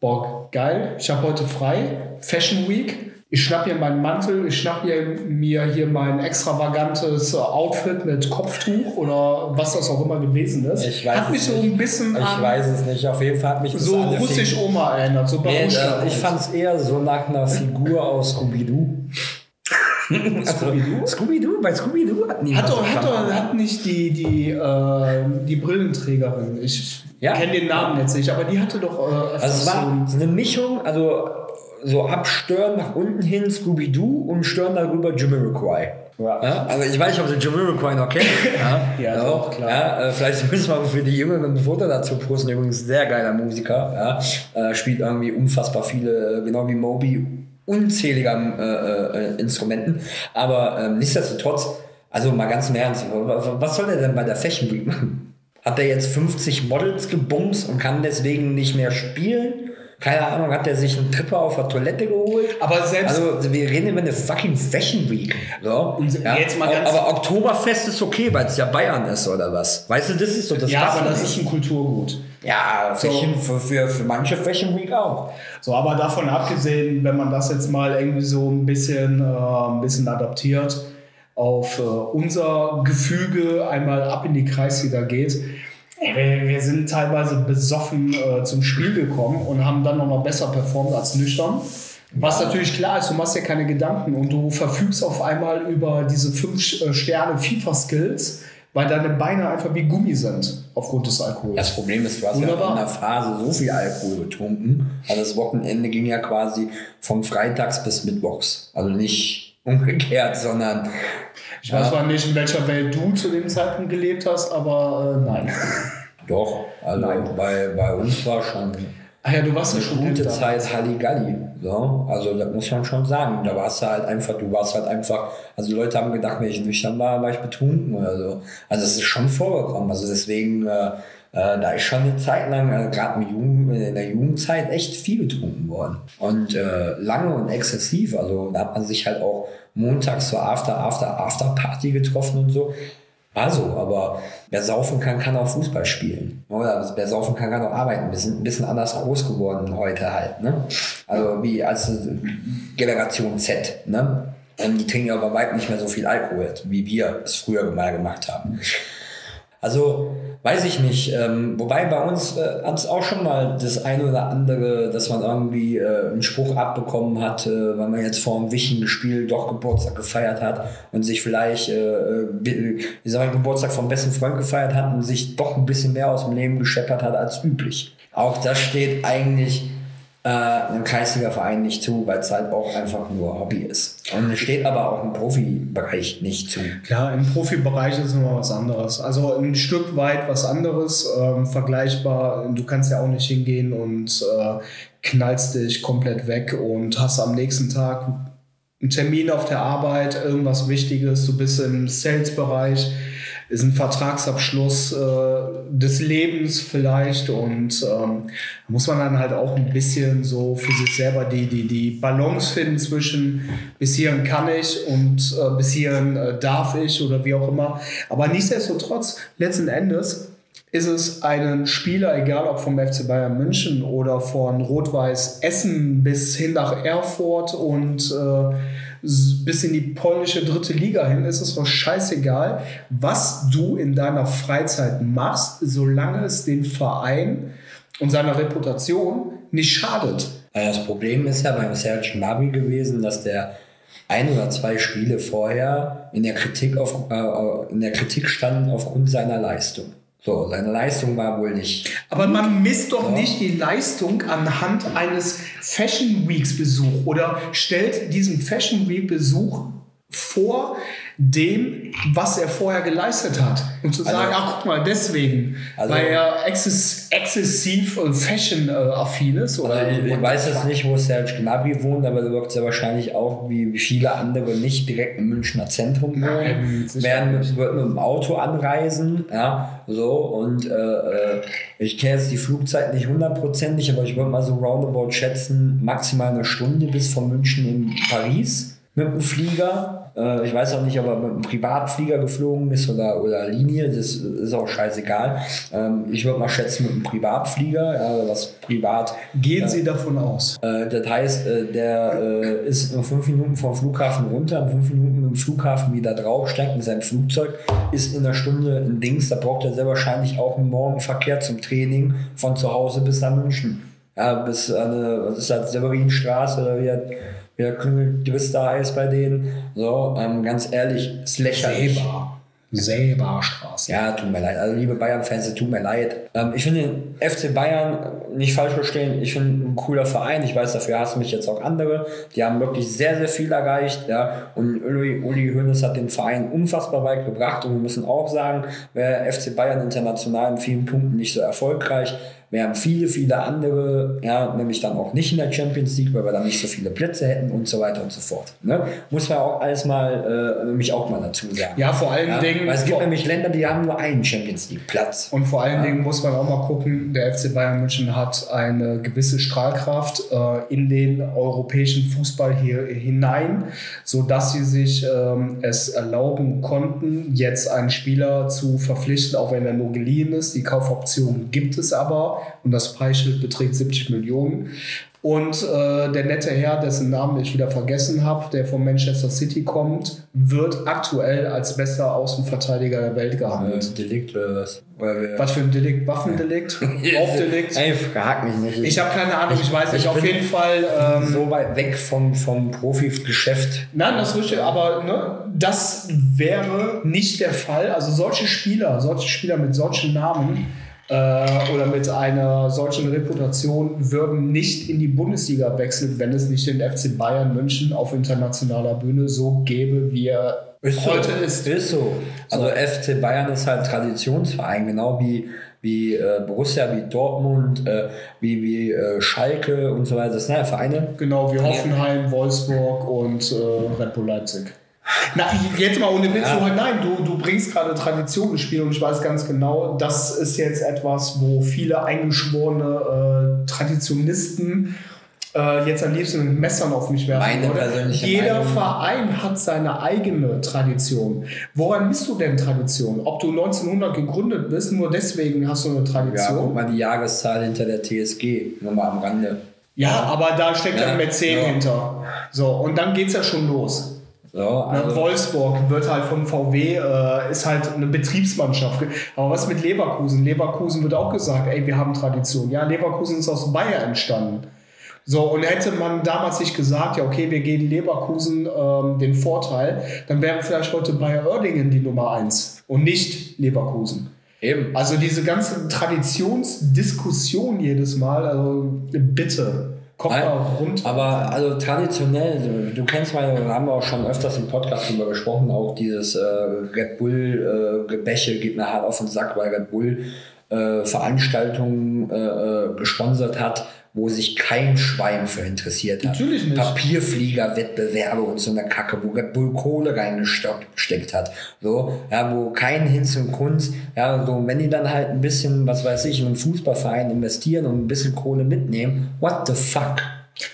boah, geil, ich habe heute frei, Fashion Week, ich schnapp hier meinen Mantel, ich schnapp hier, mir hier mein extravagantes Outfit mit Kopftuch oder was das auch immer gewesen ist. Ich weiß hat mich es so nicht. ein bisschen ich an weiß es nicht. Auf jeden Fall hat mich das so russisch Oma erinnert, so Nee, äh, ich fand es eher so nach einer Figur aus Scooby-Doo. *laughs* Scooby-Doo? Scooby-Doo? Bei Scooby-Doo hatten die Hat doch, hat doch hat nicht die, die, äh, die Brillenträgerin, ich Ja? kenne den Namen jetzt nicht, aber die hatte doch äh, Also es war so eine Mischung, also so abstören nach unten hin Scooby-Doo und stören darüber Jamiroquai. Ja. Ja, also ich weiß nicht, ob Sie Jamiroquai noch kennen. *laughs* Ja, Ja, doch, klar. Ja, äh, vielleicht müssen wir für die Jüngeren ein Foto dazu posten. Übrigens sehr geiler Musiker. Ja, äh, spielt irgendwie unfassbar viele, äh, genau wie Moby, unzähliger äh, äh, Instrumenten. Aber ähm, nichtsdestotrotz, also mal ganz im Ernst, was soll er denn bei der Fashion Week machen? Hat er jetzt 50 Models gebumst und kann deswegen nicht mehr spielen? Keine Ahnung, hat er sich einen Tripper auf der Toilette geholt? Aber selbst Also, wir reden über eine fucking Fashion Week. So. Und jetzt mal ganz- aber Oktoberfest ist okay, weil es ja Bayern ist oder was? Weißt du, das ist so das ja, aber das ist ein Kulturgut. Ja, Fashion, für, für, für manche Fashion Week auch. So, aber davon abgesehen, wenn man das jetzt mal irgendwie so ein bisschen, äh, ein bisschen adaptiert auf äh, unser Gefüge, einmal ab in die Kreisliga geht. Ey, wir, wir sind teilweise besoffen äh, zum Spiel gekommen und haben dann nochmal besser performt als nüchtern. Was natürlich klar ist, du machst dir keine Gedanken und du verfügst auf einmal über diese fünf äh, Sterne FIFA-Skills, weil deine Beine einfach wie Gummi sind aufgrund des Alkohols. Das Problem ist, du hast Wunderbar. ja in der Phase so viel Alkohol getrunken. Also das Wochenende ging ja quasi von Freitags bis Mittwochs. Also nicht umgekehrt, sondern Ich weiß zwar nicht, in welcher Welt du zu dem Zeitpunkt gelebt hast, aber äh, nein. *laughs* doch. Also Nein. bei, bei uns war schon Ach ja, du warst ja schon gute. Zeit Halligalli. So. Also das muss man schon sagen. Da warst du halt einfach, du warst halt einfach, also Leute haben gedacht, wenn ich nüchtern war, war ich betrunken oder so. Also es ist schon vorgekommen. Also deswegen, äh, äh, da ist schon eine Zeit lang, äh, gerade in der Jugendzeit, echt viel getrunken worden. Und äh, lange und exzessiv. Also da hat man sich halt auch montags zur After, After, After Party getroffen und so. War so, aber wer saufen kann, kann auch Fußball spielen. Oder wer saufen kann, kann auch arbeiten. Wir sind ein bisschen anders groß geworden heute halt. Ne? Also wie als äh, Generation Z. Ne? Ähm, Die trinken aber weit nicht mehr so viel Alkohol, wie wir es früher mal gemacht haben. Also, weiß ich nicht. Ähm, wobei bei uns äh, hat es auch schon mal das eine oder andere, dass man irgendwie äh, einen Spruch abbekommen hat, äh, weil man jetzt vor einem wichtigen Spiel doch Geburtstag gefeiert hat und sich vielleicht, äh, äh, wie soll ich, Geburtstag vom besten Freund gefeiert hat und sich doch ein bisschen mehr aus dem Leben gescheppert hat als üblich. Auch das steht eigentlich äh, einem Kreisliga-Verein nicht zu, weil es halt auch einfach nur Hobby ist. Und es steht aber auch im Profibereich nicht zu. Klar, im Profibereich ist immer was anderes. Also ein Stück weit was anderes, ähm, vergleichbar. Du kannst ja auch nicht hingehen und äh, knallst dich komplett weg und hast am nächsten Tag einen Termin auf der Arbeit, irgendwas Wichtiges, du bist im Sales-Bereich ist ein Vertragsabschluss äh, des Lebens vielleicht und ähm, muss man dann halt auch ein bisschen so für sich selber die, die, die Balance finden zwischen bis hierhin kann ich und äh, bis hierhin äh, darf ich oder wie auch immer. Aber nichtsdestotrotz, letzten Endes ist es einen Spieler, egal ob vom FC Bayern München oder von Rot-Weiß Essen bis hin nach Erfurt und äh, bis in die polnische dritte Liga hin, ist es doch scheißegal, was du in deiner Freizeit machst, solange es den Verein und seiner Reputation nicht schadet. Das Problem ist ja beim Serge Gnabry gewesen, dass der ein oder zwei Spiele vorher in der Kritik, auf, äh, in der Kritik standen aufgrund seiner Leistung. So, seine Leistung war wohl nicht. Aber man misst doch ja. nicht die Leistung anhand eines Fashion Weeks Besuch oder stellt diesen Fashion Week Besuch vor dem, was er vorher geleistet hat. Und zu also, sagen, ach guck mal, deswegen, also, weil er exzess, exzessiv Fashion-affin ist. Oder also ich, ich weiß jetzt nicht, wo Serge Gnabry wohnt, aber er wirkt sehr wahrscheinlich auch wie viele andere nicht direkt im Münchner Zentrum wohnen. Werden mit, wird mit dem Auto anreisen, ja, so und äh, äh ich kenne jetzt die Flugzeit nicht hundertprozentig, aber ich würde mal so roundabout schätzen, maximal eine Stunde bis von München in Paris mit dem Flieger. Äh, ich weiß auch nicht, ob er mit einem Privatflieger geflogen ist oder, oder Linie, das ist auch scheißegal. Ähm, ich würde mal schätzen mit einem Privatflieger, ja, was privat. Gehen äh, Sie davon aus? Äh, das heißt, äh, der äh, ist nur fünf Minuten vom Flughafen runter, fünf Minuten mit dem Flughafen wieder drauf, steigt in sein Flugzeug, ist in einer Stunde ein Dings, da braucht er sehr wahrscheinlich auch einen Morgenverkehr zum Training von zu Hause bis nach München. Ja, bis eine, was ist das, Severinstraße oder wie wer klingelt Twister heißt bei denen. So, ähm, ganz ehrlich, ist lächerlich. Selber. Selberstraße. Ja, tut mir leid. Also, liebe Bayern-Fans, tut mir leid. Ähm, ich finde den FC Bayern nicht falsch verstehen. Ich finde ein cooler Verein. Ich weiß, dafür hassen mich jetzt auch andere. Die haben wirklich sehr, sehr viel erreicht. Ja. Und Uli, Uli Hoeneß hat den Verein unfassbar weit gebracht. Und wir müssen auch sagen, wer FC Bayern international in vielen Punkten nicht so erfolgreich, wir haben viele, viele andere, ja, nämlich dann auch nicht in der Champions League, weil wir dann nicht so viele Plätze hätten und so weiter und so fort. Ne? Muss man auch alles mal, äh, nämlich auch mal dazu sagen. Ja, vor allen ja? Dingen. Weil es gibt nämlich Länder, die haben nur einen Champions League Platz. Und vor allen ja? Dingen muss man auch mal gucken, der FC Bayern München hat eine gewisse Strahlkraft äh, in den europäischen Fußball hier hinein, sodass sie sich ähm, es erlauben konnten, jetzt einen Spieler zu verpflichten, auch wenn er nur geliehen ist. Die Kaufoption gibt es aber und das Preisschild beträgt 70 Millionen. Und äh, der nette Herr, dessen Namen ich wieder vergessen habe, der von Manchester City kommt, wird aktuell als bester Außenverteidiger der Welt gehandelt. Äh, Delikt oder was? was für ein Delikt? Waffendelikt? Aufdelikt? *laughs* Ey, frag mich nicht. Ich habe keine Ahnung, ich, ich weiß nicht. Auf jeden Fall. Ähm, so weit weg vom, vom Profi-Geschäft. Nein, das ist richtig, aber ne, das wäre nicht der Fall. Also solche Spieler, solche Spieler mit solchen Namen oder mit einer solchen Reputation würden nicht in die Bundesliga wechseln, wenn es nicht den FC Bayern München auf internationaler Bühne so gäbe, wie er ist heute so, ist. Ist so. Also so. FC Bayern ist halt Traditionsverein, genau wie wie äh, Borussia, wie Dortmund, äh, wie, wie äh, Schalke und so weiter. Das sind ja Vereine. Genau, wie Hoffenheim, Wolfsburg und äh, Red Bull Leipzig. Na, jetzt mal ohne Witz, ja. nein, du, du bringst gerade Tradition ins Spiel und ich weiß ganz genau, das ist jetzt etwas, wo viele eingeschworene äh, Traditionisten äh, jetzt am liebsten mit Messern auf mich werfen Meine persönliche Jeder Meinung. Verein hat seine eigene Tradition. Woran bist du denn Tradition? Ob du 1900 gegründet bist, nur deswegen hast du eine Tradition? Ja, guck mal die Jahreszahl hinter der TSG, nochmal am Rande. Ja, aber da steckt ja, ein Mäzen ja. hinter. So, und dann geht's ja schon los. So, also Wolfsburg wird halt von VW, äh, ist halt eine Betriebsmannschaft. Aber was mit Leverkusen? Leverkusen wird auch gesagt, ey, wir haben Tradition. Ja, Leverkusen ist aus Bayern entstanden. So, und hätte man damals nicht gesagt, ja, okay, wir geben Leverkusen ähm, den Vorteil, dann wäre vielleicht heute Bayer Oerdingen die Nummer eins und nicht Leverkusen. Eben. Also diese ganze Traditionsdiskussion jedes Mal, also bitte Kommt mal rund. Aber also traditionell, du, kennst mal, da haben wir auch schon öfters im Podcast drüber gesprochen, auch dieses äh, Red Bull-Gebäche geht mir hart auf den Sack, weil Red Bull äh, Veranstaltungen äh, äh, gesponsert hat, wo sich kein Schwein für interessiert hat. Natürlich nicht. Papierflieger-Wettbewerbe und so eine Kacke, wo Red Bull Kohle reingesteckt hat. So, ja, wo kein Hinz und Kunst, ja, so, wenn die dann halt ein bisschen, was weiß ich, in einen Fußballverein investieren und ein bisschen Kohle mitnehmen, what the fuck?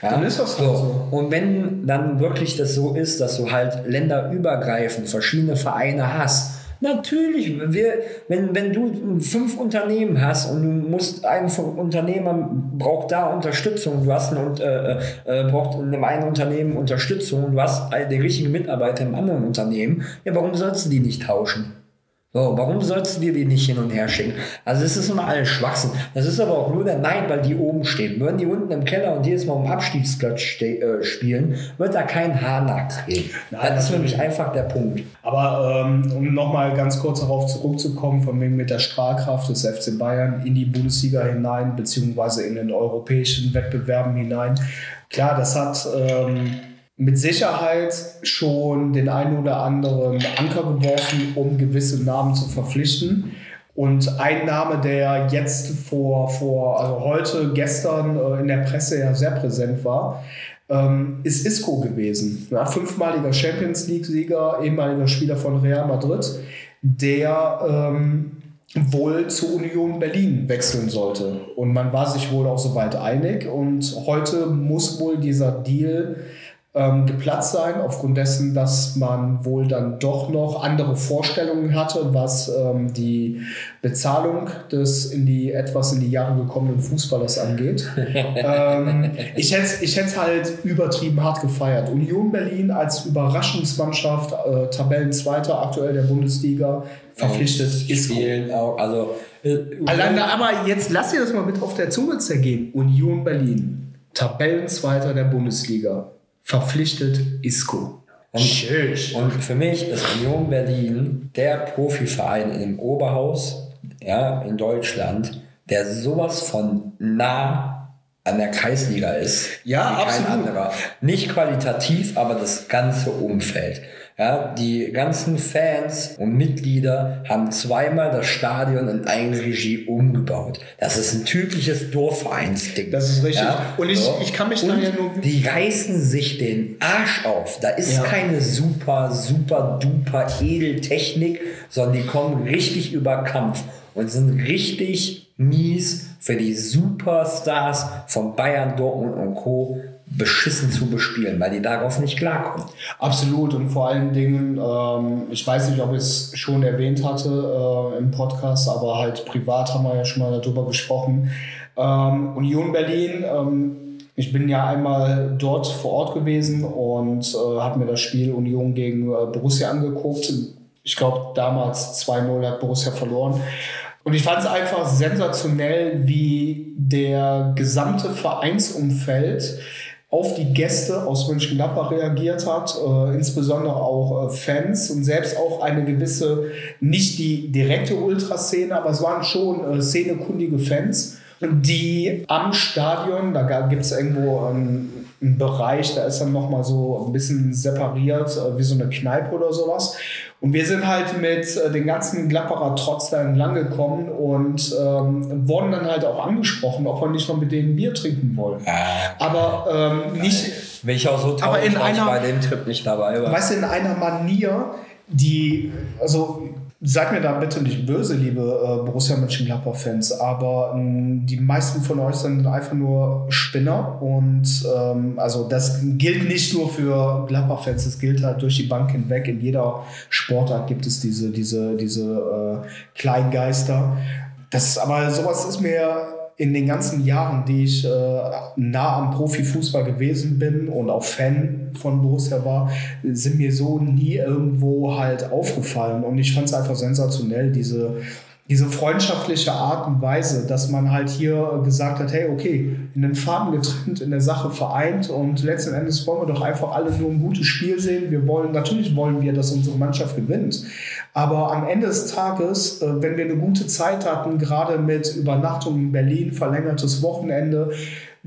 Ja? Dann ist das halt so. Und wenn dann wirklich das so ist, dass du halt länderübergreifend verschiedene Vereine hast, Natürlich, wir, wenn, wenn du fünf Unternehmen hast und du musst ein Unternehmer braucht da Unterstützung, du hast ein, äh, äh, braucht in einem einen Unternehmen Unterstützung. Und du hast den richtigen Mitarbeiter im anderen Unternehmen, ja, warum sollst du die nicht tauschen? So, warum sollst du dir die nicht hin und her schicken? Also es ist immer alles Schwachsinn. Das ist aber auch nur der Neid, weil die oben stehen. Würden die unten im Keller und jedes Mal um Abstiegsplatz äh, spielen, wird da kein Haar nachdrehen. Das ist nämlich einfach der Punkt. Aber ähm, um nochmal ganz kurz darauf zurückzukommen, von wegen mit der Strahlkraft des FC Bayern in die Bundesliga hinein, beziehungsweise in den europäischen Wettbewerben hinein. Klar, das hat... Ähm, mit Sicherheit schon den einen oder anderen Anker geworfen, um gewisse Namen zu verpflichten. Und ein Name, der jetzt vor, vor also heute, gestern äh, in der Presse ja sehr präsent war, ähm, ist Isco gewesen. Ja, fünfmaliger Champions League-Sieger, ehemaliger Spieler von Real Madrid, der ähm, wohl zur Union Berlin wechseln sollte. Und man war sich wohl auch soweit einig. Und heute muss wohl dieser Deal ähm, geplatzt sein, aufgrund dessen, dass man wohl dann doch noch andere Vorstellungen hatte, was ähm, die Bezahlung des in die etwas in die Jahre gekommenen Fußballers angeht. *laughs* ähm, ich hätte es ich halt übertrieben hart gefeiert. Union Berlin als Überraschungsmannschaft, äh, Tabellenzweiter aktuell der Bundesliga, verpflichtet ist spielen auch, also äh, Allein aber jetzt lass dir das mal mit auf der Zunge zergehen. Union Berlin, Tabellenzweiter der Bundesliga verpflichtet Isco. Und, und für mich ist Union Berlin der Profiverein im Oberhaus ja, in Deutschland, der sowas von nah an der Kreisliga ist. Ja, wie kein absolut. anderer. Nicht qualitativ, aber das ganze Umfeld. Ja, die ganzen Fans und Mitglieder haben zweimal das Stadion in Eigenregie umgebaut. Das ist ein typisches Dorfvereinsding. Das ist richtig. Ja, und ich, so. ich kann mich und da ja nur. Die reißen sich den Arsch auf. Da ist Ja. keine super, super, duper Edeltechnik, sondern die kommen richtig über Kampf und sind richtig mies für die Superstars von Bayern, Dortmund und Co. beschissen zu bespielen, weil die darauf nicht klarkommen. Absolut und vor allen Dingen, ähm, ich weiß nicht, ob ich es schon erwähnt hatte äh, im Podcast, aber halt privat haben wir ja schon mal darüber gesprochen. Ähm, Union Berlin, ähm, ich bin ja einmal dort vor Ort gewesen und äh, habe mir das Spiel Union gegen äh, Borussia angeguckt. Ich glaube, damals 2-0 hat Borussia verloren. Und ich fand es einfach sensationell, wie der gesamte Vereinsumfeld auf die Gäste aus Mönchengladbach reagiert hat, äh, insbesondere auch äh, Fans und selbst auch eine gewisse, nicht die direkte Ultraszene, aber es waren schon äh, szenekundige Fans, die am Stadion, da gibt es irgendwo einen, einen Bereich, da ist dann nochmal so ein bisschen separiert, äh, wie so eine Kneipe oder sowas. Und wir sind halt mit äh, den ganzen Gladbacher Trotz da entlang gekommen und ähm, wurden dann halt auch angesprochen, ob wir nicht noch mit denen Bier trinken wollen. Aber ähm, nicht, Bin ich auch so Aber in traurig, dass ich einer- bei dem Trip nicht dabei war. weißt du, in einer Manier, die, also seid mir da bitte nicht böse, liebe äh, Borussia Mönchengladbach-Fans, aber ähm, die meisten von euch sind einfach nur Spinner und ähm, also das gilt nicht nur für Gladbach-Fans, das gilt halt durch die Bank hinweg. In jeder Sportart gibt es diese, diese, diese äh, Kleingeister. Das, aber sowas ist mir in den ganzen Jahren, die ich äh, nah am Profifußball gewesen bin und auch Fan von Borussia war, sind mir so nie irgendwo halt aufgefallen. Und ich fand es einfach sensationell, diese, diese freundschaftliche Art und Weise, dass man halt hier gesagt hat, hey, okay, in den Farben getrennt, in der Sache vereint und letzten Endes wollen wir doch einfach alle nur ein gutes Spiel sehen. Wir wollen, natürlich wollen wir, dass unsere Mannschaft gewinnt. Aber am Ende des Tages, äh, wenn wir eine gute Zeit hatten, gerade mit Übernachtung in Berlin, verlängertes Wochenende,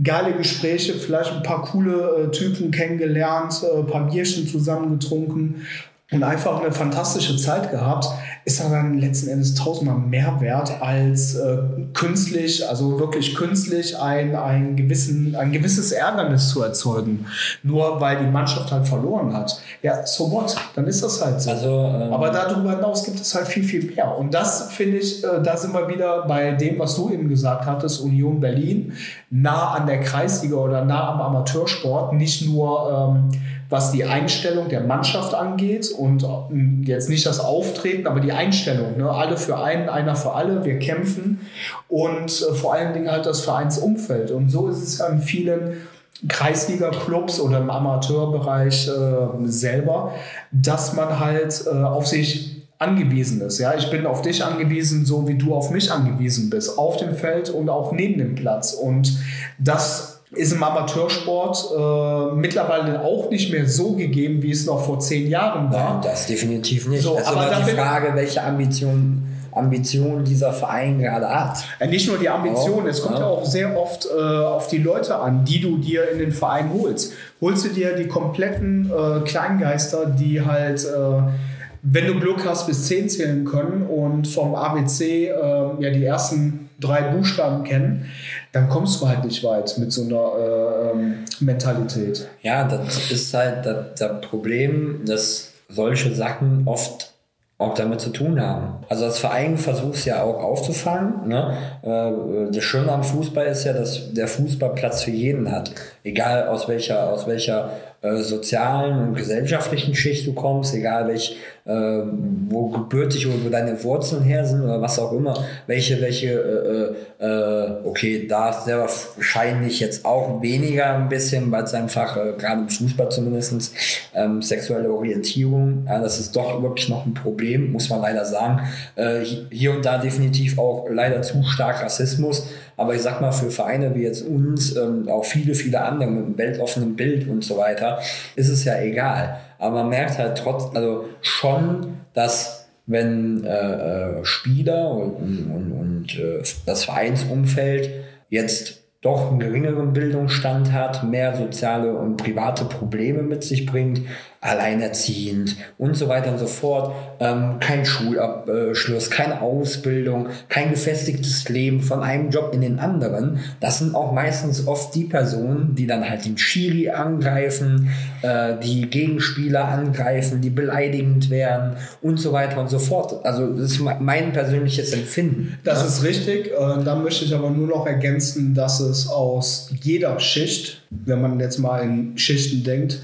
geile Gespräche, vielleicht ein paar coole äh, Typen kennengelernt, äh, ein paar Bierchen zusammengetrunken und einfach eine fantastische Zeit gehabt, ist dann letzten Endes tausendmal mehr wert als äh, künstlich, also wirklich künstlich ein, ein, gewissen, ein gewisses Ärgernis zu erzeugen, nur weil die Mannschaft halt verloren hat. Ja, so what? Dann ist das halt so. Also, ähm Aber darüber hinaus gibt es halt viel, viel mehr. Und das finde ich, äh, da sind wir wieder bei dem, was du eben gesagt hattest, Union Berlin, nah an der Kreisliga oder nah am Amateursport, nicht nur ähm, was die Einstellung der Mannschaft angeht und ähm, jetzt nicht das Auftreten, aber die Einstellung. Ne? Alle für einen, einer für alle, wir kämpfen und äh, vor allen Dingen halt das Vereinsumfeld. Und so ist es ja in vielen Kreisliga-Clubs oder im Amateurbereich äh, selber, dass man halt äh, auf sich angewiesen ist. Ja, ich bin auf dich angewiesen, so wie du auf mich angewiesen bist, auf dem Feld und auch neben dem Platz. Und das ist im Amateursport äh, mittlerweile auch nicht mehr so gegeben, wie es noch vor zehn Jahren war. Nein, das definitiv nicht. So, das ist aber die Frage, welche Ambitionen Ambitionen dieser Verein gerade hat. Ja, nicht nur die Ambitionen, es kommt ja. ja auch sehr oft äh, auf die Leute an, die du dir in den Verein holst. Holst du dir die kompletten äh, Kleingeister, die halt, äh, wenn du Glück hast, bis zehn zählen können und vom ABC äh, ja die ersten drei Buchstaben kennen, dann kommst du halt nicht weit mit so einer äh, ähm, Mentalität. Ja, das ist halt das, das Problem, dass solche Sachen oft auch damit zu tun haben. Also als Verein versucht es ja auch aufzufangen. Ne? Äh, das Schöne am Fußball ist ja, dass der Fußball Platz für jeden hat. Egal aus welcher, aus welcher äh, sozialen und gesellschaftlichen Schicht du kommst, egal welch, äh, wo gebürtig oder wo deine Wurzeln her sind oder was auch immer, welche, welche, äh, äh, okay, da sehr wahrscheinlich jetzt auch weniger ein bisschen, weil es einfach, äh, gerade im Fußball zumindest, ähm, sexuelle Orientierung, ja, das ist doch wirklich noch ein Problem, muss man leider sagen. Äh, hier und da definitiv auch leider zu stark Rassismus, aber ich sag mal, für Vereine wie jetzt uns, ähm, auch viele, viele andere mit einem weltoffenen Bild und so weiter, ist es ja egal. Aber man merkt halt trotz, also schon, dass wenn äh, äh, Spieler und, und, und äh, das Vereinsumfeld jetzt doch einen geringeren Bildungsstand hat, mehr soziale und private Probleme mit sich bringt, alleinerziehend und so weiter und so fort. Ähm, kein Schulabschluss, keine Ausbildung, kein gefestigtes Leben von einem Job in den anderen. Das sind auch meistens oft die Personen, die dann halt den Schiri angreifen, äh, die Gegenspieler angreifen, die beleidigend werden und so weiter und so fort. Also das ist mein persönliches Empfinden. Das ja? ist richtig. Äh, da möchte ich aber nur noch ergänzen, dass es aus jeder Schicht, wenn man jetzt mal in Schichten denkt,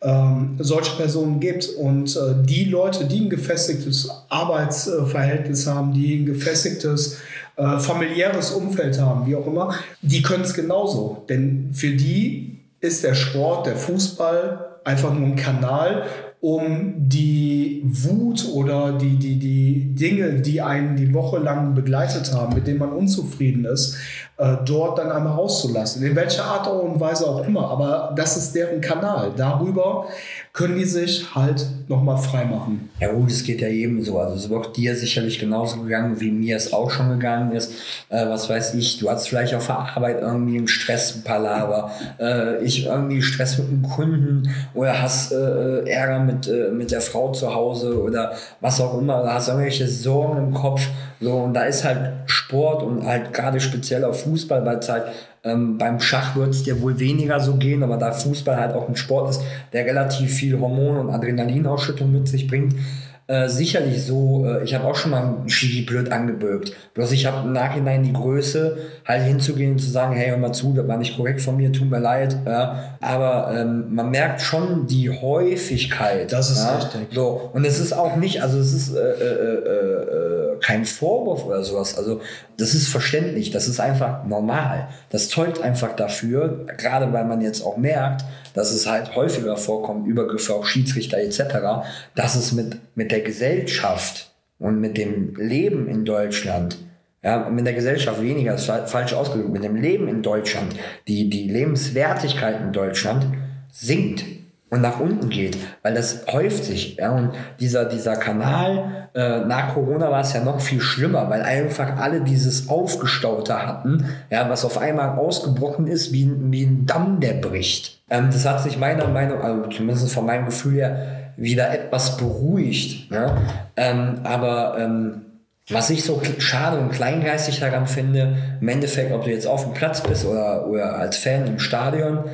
ähm, solche Personen gibt. Und äh, die Leute, die ein gefestigtes Arbeitsverhältnis haben, die ein gefestigtes äh, familiäres Umfeld haben, wie auch immer, die können es genauso. Denn für die ist der Sport, der Fußball einfach nur ein Kanal, um die Wut oder die, die, die Dinge, die einen die Woche lang begleitet haben, mit denen man unzufrieden ist, äh, dort dann einmal rauszulassen. In welcher Art und Weise auch immer. Aber das ist deren Kanal. Darüber können die sich halt nochmal frei machen. Ja gut, es geht ja jedem so. Also es wird dir sicherlich genauso gegangen, wie mir es auch schon gegangen ist. Äh, was weiß ich, du hast vielleicht auf der Arbeit irgendwie einen Stress, ein Palaver. Äh, ich irgendwie Stress mit einem Kunden oder hast äh, Ärger mit, äh, mit der Frau zu Hause oder was auch immer. Oder hast irgendwelche Sorgen im Kopf. So, und da ist halt Sport und halt gerade speziell auf Fußball, es halt ähm, beim Schach wird es dir wohl weniger so gehen, aber da Fußball halt auch ein Sport ist, der relativ viel Hormon- und Adrenalinausschüttung mit sich bringt, äh, sicherlich so, äh, ich habe auch schon mal einen Schiri blöd angebürgt. Bloß ich habe im Nachhinein die Größe, halt hinzugehen und zu sagen, hey, hör mal zu, das war nicht korrekt von mir, tut mir leid. Ja. Aber ähm, man merkt schon die Häufigkeit. Das ist ja. richtig. So. Und es ist auch nicht, also es ist äh, äh, äh, kein Vorwurf oder sowas. Also das ist verständlich, das ist einfach normal. Das zeugt einfach dafür, gerade weil man jetzt auch merkt, dass es halt häufiger vorkommt, Übergriffe auf Schiedsrichter etc., dass es mit, mit der Gesellschaft und mit dem Leben in Deutschland, ja, mit der Gesellschaft weniger, ist falsch ausgedrückt, mit dem Leben in Deutschland, die, die Lebenswertigkeit in Deutschland sinkt. Und nach unten geht, weil das häuft sich. Ja, und dieser, dieser Kanal, äh, nach Corona war es ja noch viel schlimmer, weil einfach alle dieses Aufgestaute hatten, ja, was auf einmal ausgebrochen ist, wie, wie ein Damm, der bricht. Ähm, das hat sich meiner Meinung, also zumindest von meinem Gefühl her, wieder etwas beruhigt. Ja? Ähm, aber ähm, was ich so schade und kleingeistig daran finde, im Endeffekt, ob du jetzt auf dem Platz bist oder, oder als Fan im Stadion,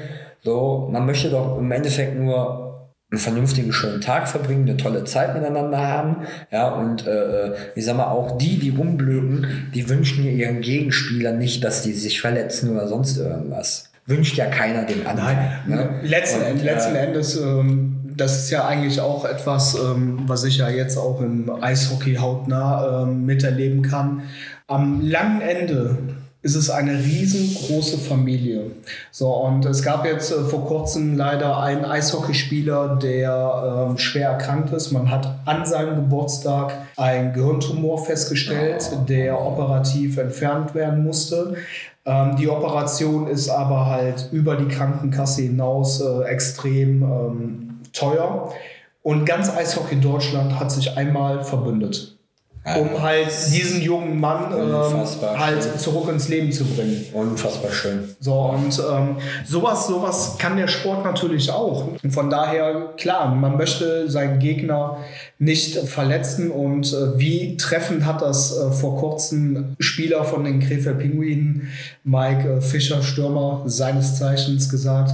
so, man möchte doch im Endeffekt nur einen vernünftigen, schönen Tag verbringen, eine tolle Zeit miteinander haben. Ja, und äh, äh ich sag mal, auch die, die rumblöken, die wünschen ihren Gegenspielern nicht, dass die sich verletzen oder sonst irgendwas. Wünscht ja keiner dem anderen. Nein, ne? letzten, und, letzten äh, Endes, ähm, das ist ja eigentlich auch etwas, ähm, was ich ja jetzt auch im Eishockey hautnah ähm, miterleben kann. Am langen Ende ist es eine riesengroße Familie. So, und es gab jetzt äh, vor kurzem leider einen Eishockeyspieler, der ähm, schwer erkrankt ist. Man hat an seinem Geburtstag einen Gehirntumor festgestellt, der operativ entfernt werden musste. Ähm, die Operation ist aber halt über die Krankenkasse hinaus äh, extrem ähm, teuer. Und ganz Eishockey Deutschland hat sich einmal verbündet um halt diesen jungen Mann ähm, halt schön. zurück ins Leben zu bringen. Unfassbar schön. So, und ähm, sowas, sowas kann der Sport natürlich auch. Und von daher, klar, man möchte seinen Gegner nicht verletzen. Und äh, wie treffend hat das äh, vor kurzem Spieler von den Krefeld Pinguinen, Mike äh, Fischer, Stürmer seines Zeichens, gesagt,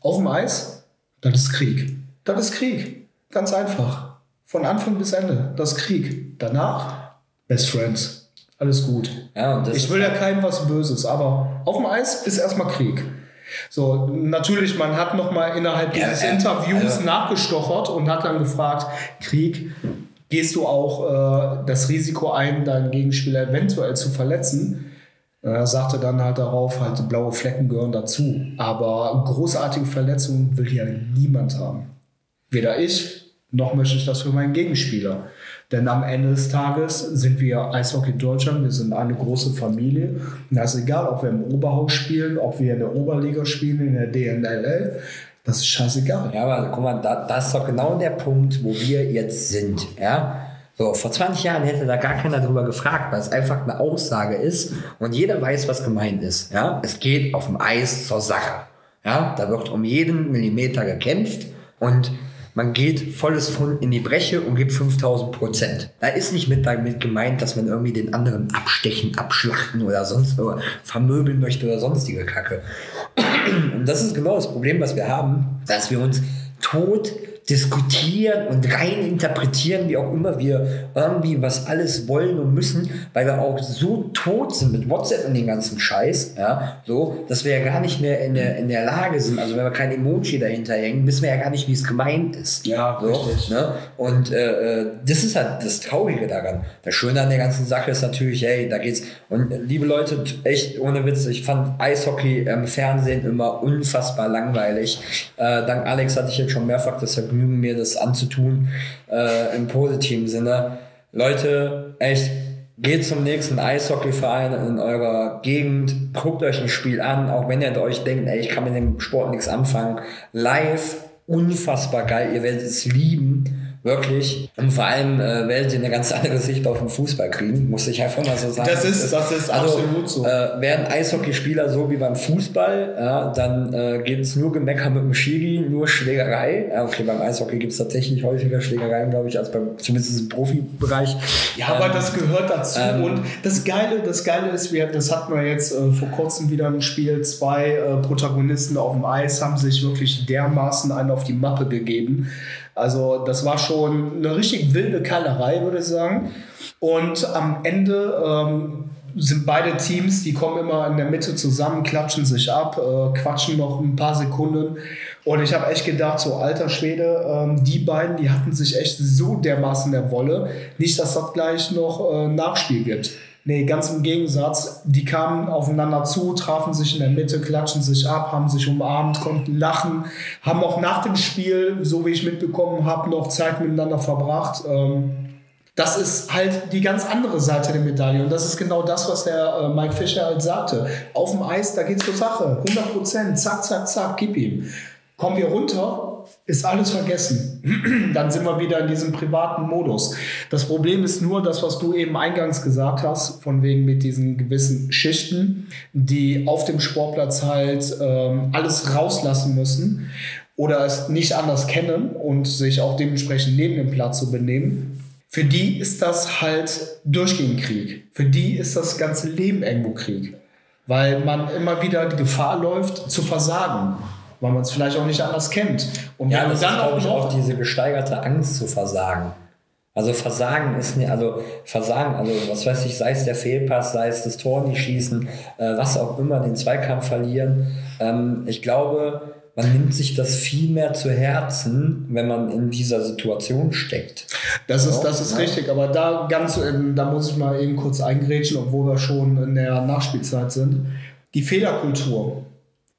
auf dem Eis, das ist Krieg. Das ist Krieg. Ganz einfach. Von Anfang bis Ende. Das Krieg. Danach Best Friends. Alles gut. Ja, ich will ja keinem was Böses, aber auf dem Eis ist erstmal Krieg. So, natürlich, man hat nochmal innerhalb ja, dieses äh, Interviews also. nachgestochert und hat dann gefragt, Krieg, gehst du auch äh, das Risiko ein, deinen Gegenspieler eventuell zu verletzen? Er sagte dann halt darauf, halt blaue Flecken gehören dazu. Aber großartige Verletzungen will hier niemand haben. Weder ich, noch möchte ich das für meinen Gegenspieler. Denn am Ende des Tages sind wir Eishockey Deutschland, wir sind eine große Familie. Und das ist egal, ob wir im Oberhaus spielen, ob wir in der Oberliga spielen, in der DNLL. Das ist scheißegal. Ja, aber guck mal, da, das ist doch genau der Punkt, wo wir jetzt sind. Ja? So, vor 20 Jahren hätte da gar keiner drüber gefragt, weil es einfach eine Aussage ist und jeder weiß, was gemeint ist. Ja? Es geht auf dem Eis zur Sache. Ja? Da wird um jeden Millimeter gekämpft und man geht volles Fund in die Breche und gibt 5000 Prozent. Da ist nicht mit damit gemeint, dass man irgendwie den anderen abstechen, abschlachten oder sonst oder vermöbeln möchte oder sonstige Kacke. Und das ist genau das Problem, was wir haben, dass wir uns tot diskutieren und rein interpretieren, wie auch immer wir irgendwie was alles wollen und müssen, weil wir auch so tot sind mit WhatsApp und den ganzen Scheiß, ja, so, dass wir ja gar nicht mehr in der, in der Lage sind, also wenn wir kein Emoji dahinter hängen, wissen wir ja gar nicht, wie es gemeint ist. Ja, so, richtig. Ne? Und äh, äh, das ist halt das Traurige daran. Das Schöne an der ganzen Sache ist natürlich, hey, da geht's, und liebe Leute, echt ohne Witz, ich fand Eishockey im Fernsehen immer unfassbar langweilig. Äh, dank Alex hatte ich jetzt schon mehrfach das Vergnügen, Vergnügen, mir das anzutun, äh, im positiven Sinne. Leute, echt, geht zum nächsten Eishockeyverein in eurer Gegend, guckt euch ein Spiel an, auch wenn ihr euch denkt, ey, ich kann mit dem Sport nichts anfangen. Live, unfassbar geil, ihr werdet es lieben. Wirklich. Und vor allem äh, werdet ihr eine ganz andere Sicht auf den Fußball kriegen, muss ich einfach mal so sagen. Das ist, das ist also, absolut so. Äh, wären Eishockeyspieler so wie beim Fußball, ja, dann äh, gibt es nur Gemecker mit dem Schiri, nur Schlägerei. Ja, okay, beim Eishockey gibt es tatsächlich häufiger Schlägereien, glaube ich, als beim, zumindest im Profibereich. Ja, ähm, aber das gehört dazu. Ähm, und das Geile, das Geile ist, wir, das hatten wir jetzt äh, vor kurzem wieder im Spiel. Zwei äh, Protagonisten auf dem Eis haben sich wirklich dermaßen einen auf die Mappe gegeben. Also das war schon eine richtig wilde Keilerei, würde ich sagen. Und am Ende ähm, sind beide Teams, die kommen immer in der Mitte zusammen, klatschen sich ab, äh, quatschen noch ein paar Sekunden. Und ich habe echt gedacht, so alter Schwede, ähm, die beiden, die hatten sich echt so dermaßen der Wolle. Nicht, dass das gleich noch äh, Nachspiel gibt. Nee, ganz im Gegensatz. Die kamen aufeinander zu, trafen sich in der Mitte, klatschen sich ab, haben sich umarmt, konnten lachen, haben auch nach dem Spiel, so wie ich mitbekommen habe, noch Zeit miteinander verbracht. Ähm, das ist halt die ganz andere Seite der Medaille. Und das ist genau das, was der äh, Mike Fischer halt sagte. Auf dem Eis, da geht's zur Sache. 100 Prozent, zack, zack, zack, gib ihm. Kommen wir runter, ist alles vergessen. *clears throat* Dann sind wir wieder in diesem privaten Modus. Das Problem ist nur das, was du eben eingangs gesagt hast, von wegen mit diesen gewissen Schichten, die auf dem Sportplatz halt ähm, alles rauslassen müssen oder es nicht anders kennen und sich auch dementsprechend neben dem Platz zu benehmen. Für die ist das halt durchgehend Krieg. Für die ist das ganze Leben irgendwo Krieg. Weil man immer wieder die Gefahr läuft, zu versagen weil man es vielleicht auch nicht anders kennt. Und ja, das dann ist, glaube ich, auch diese gesteigerte Angst zu versagen. Also Versagen ist nicht, also Versagen, also was weiß ich, sei es der Fehlpass, sei es das Tor nicht schießen, äh, was auch immer, den Zweikampf verlieren. Ähm, ich glaube, man nimmt sich das viel mehr zu Herzen, wenn man in dieser Situation steckt. Das ist, das ist ja. richtig, aber da ganz, da muss ich mal eben kurz eingrätschen, obwohl wir schon in der Nachspielzeit sind. Die Fehlerkultur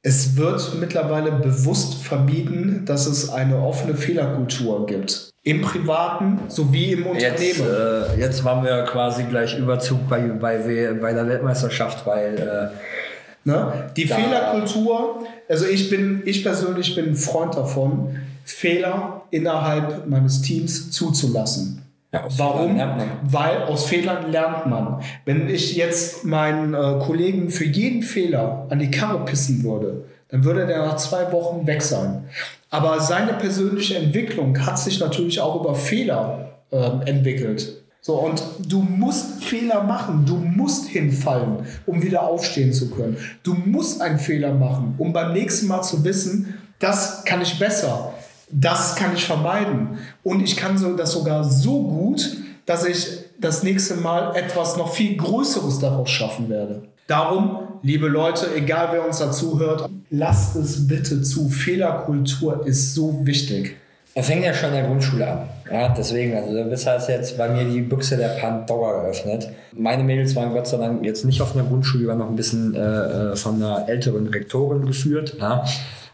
es wird mittlerweile bewusst vermieden, dass es eine offene Fehlerkultur gibt. Im Privaten sowie im Unternehmen. Jetzt, äh, jetzt machen wir quasi gleich Überzug bei, bei, bei der Weltmeisterschaft, weil äh, ne? die Fehlerkultur, also ich bin, ich persönlich bin ein Freund davon, Fehler innerhalb meines Teams zuzulassen. Ja, Warum? Weil aus Fehlern lernt man. Wenn ich jetzt meinen äh, Kollegen für jeden Fehler an die Karre pissen würde, dann würde der nach zwei Wochen weg sein. Aber seine persönliche Entwicklung hat sich natürlich auch über Fehler äh, entwickelt. So, und du musst Fehler machen, du musst hinfallen, um wieder aufstehen zu können. Du musst einen Fehler machen, um beim nächsten Mal zu wissen, das kann ich besser. Das kann ich vermeiden. Und ich kann so, das sogar so gut, dass ich das nächste Mal etwas noch viel Größeres daraus schaffen werde. Darum, liebe Leute, egal wer uns dazu hört, lasst es bitte zu. Fehlerkultur ist so wichtig. Er fängt ja schon in der Grundschule an. Ja, deswegen, also du bist halt jetzt bei mir die Büchse der Pandora geöffnet. Meine Mädels waren Gott sei Dank jetzt nicht auf einer Grundschule, die waren noch ein bisschen äh, äh von einer älteren Rektorin geführt. Ja.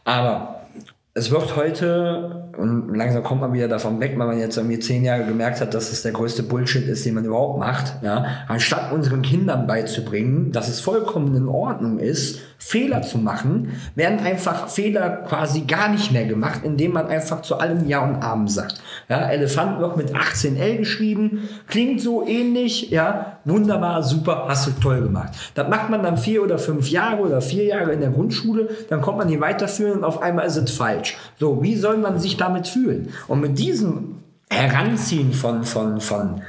Aber es wird heute, und langsam kommt man wieder davon weg, weil man jetzt irgendwie zehn Jahre gemerkt hat, dass es der größte Bullshit ist, den man überhaupt macht, ja, anstatt unseren Kindern beizubringen, dass es vollkommen in Ordnung ist, Fehler zu machen, werden einfach Fehler quasi gar nicht mehr gemacht, indem man einfach zu allem Ja und Amen sagt. Ja, Elefant wird mit 18L geschrieben, klingt so ähnlich, ja, wunderbar, super, hast du toll gemacht. Das macht man dann vier oder fünf Jahre oder vier Jahre in der Grundschule, dann kommt man hier weiterführen und auf einmal ist es falsch. So, wie soll man sich damit fühlen? Und mit diesem Heranziehen von, von, von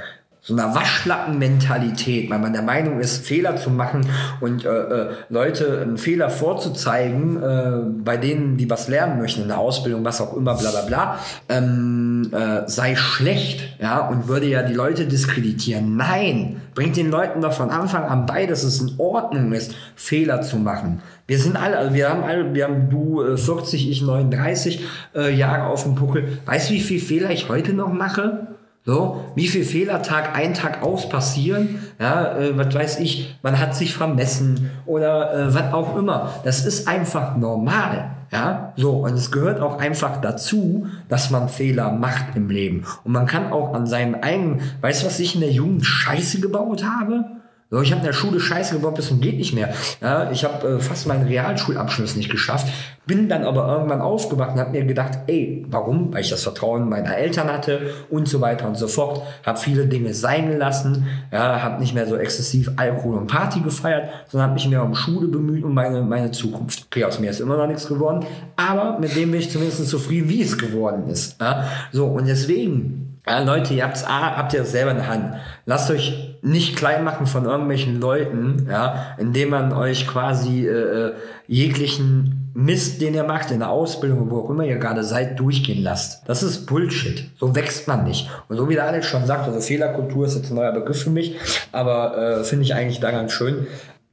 so einer Waschlappenmentalität, weil man der Meinung ist, Fehler zu machen und äh, äh, Leute einen Fehler vorzuzeigen, äh, bei denen die was lernen möchten in der Ausbildung, was auch immer, bla bla bla, ähm, äh, sei schlecht, ja, und würde ja die Leute diskreditieren. Nein, bringt den Leuten doch von Anfang an bei, dass es in Ordnung ist, Fehler zu machen. Wir sind alle, also wir haben alle, wir haben du äh, 40, ich 39 äh, Jahre auf dem Puckel. Weißt du, wie viel Fehler ich heute noch mache? So, wie viel Fehler Tag ein, Tag aus passieren, ja, äh, was weiß ich, man hat sich vermessen oder äh, was auch immer. Das ist einfach normal, ja, so, und es gehört auch einfach dazu, dass man Fehler macht im Leben. Und man kann auch an seinem eigenen, weißt du, was ich in der Jugend Scheiße gebaut habe? So, ich habe in der Schule Scheiße gebaut bis zum geht nicht mehr. Ja, ich habe äh, fast meinen Realschulabschluss nicht geschafft, bin dann aber irgendwann aufgewacht und habe mir gedacht, ey, warum? Weil ich das Vertrauen meiner Eltern hatte und so weiter und so fort. Habe viele Dinge sein gelassen, ja, habe nicht mehr so exzessiv Alkohol und Party gefeiert, sondern habe mich mehr um Schule bemüht und meine, meine Zukunft. Okay, aus mir ist immer noch nichts geworden, aber mit dem bin ich zumindest zufrieden, wie es geworden ist. Ja. So, und deswegen ja, Leute, ihr habt's, habt ihr das selber in der Hand. Lasst euch nicht klein machen von irgendwelchen Leuten, ja, indem man euch quasi äh, äh, jeglichen Mist, den ihr macht in der Ausbildung, wo auch immer ihr gerade seid, durchgehen lasst. Das ist Bullshit. So wächst man nicht. Und so wie der Alex schon sagt, also Fehlerkultur ist jetzt ein neuer Begriff für mich, aber äh, finde ich eigentlich da ganz schön.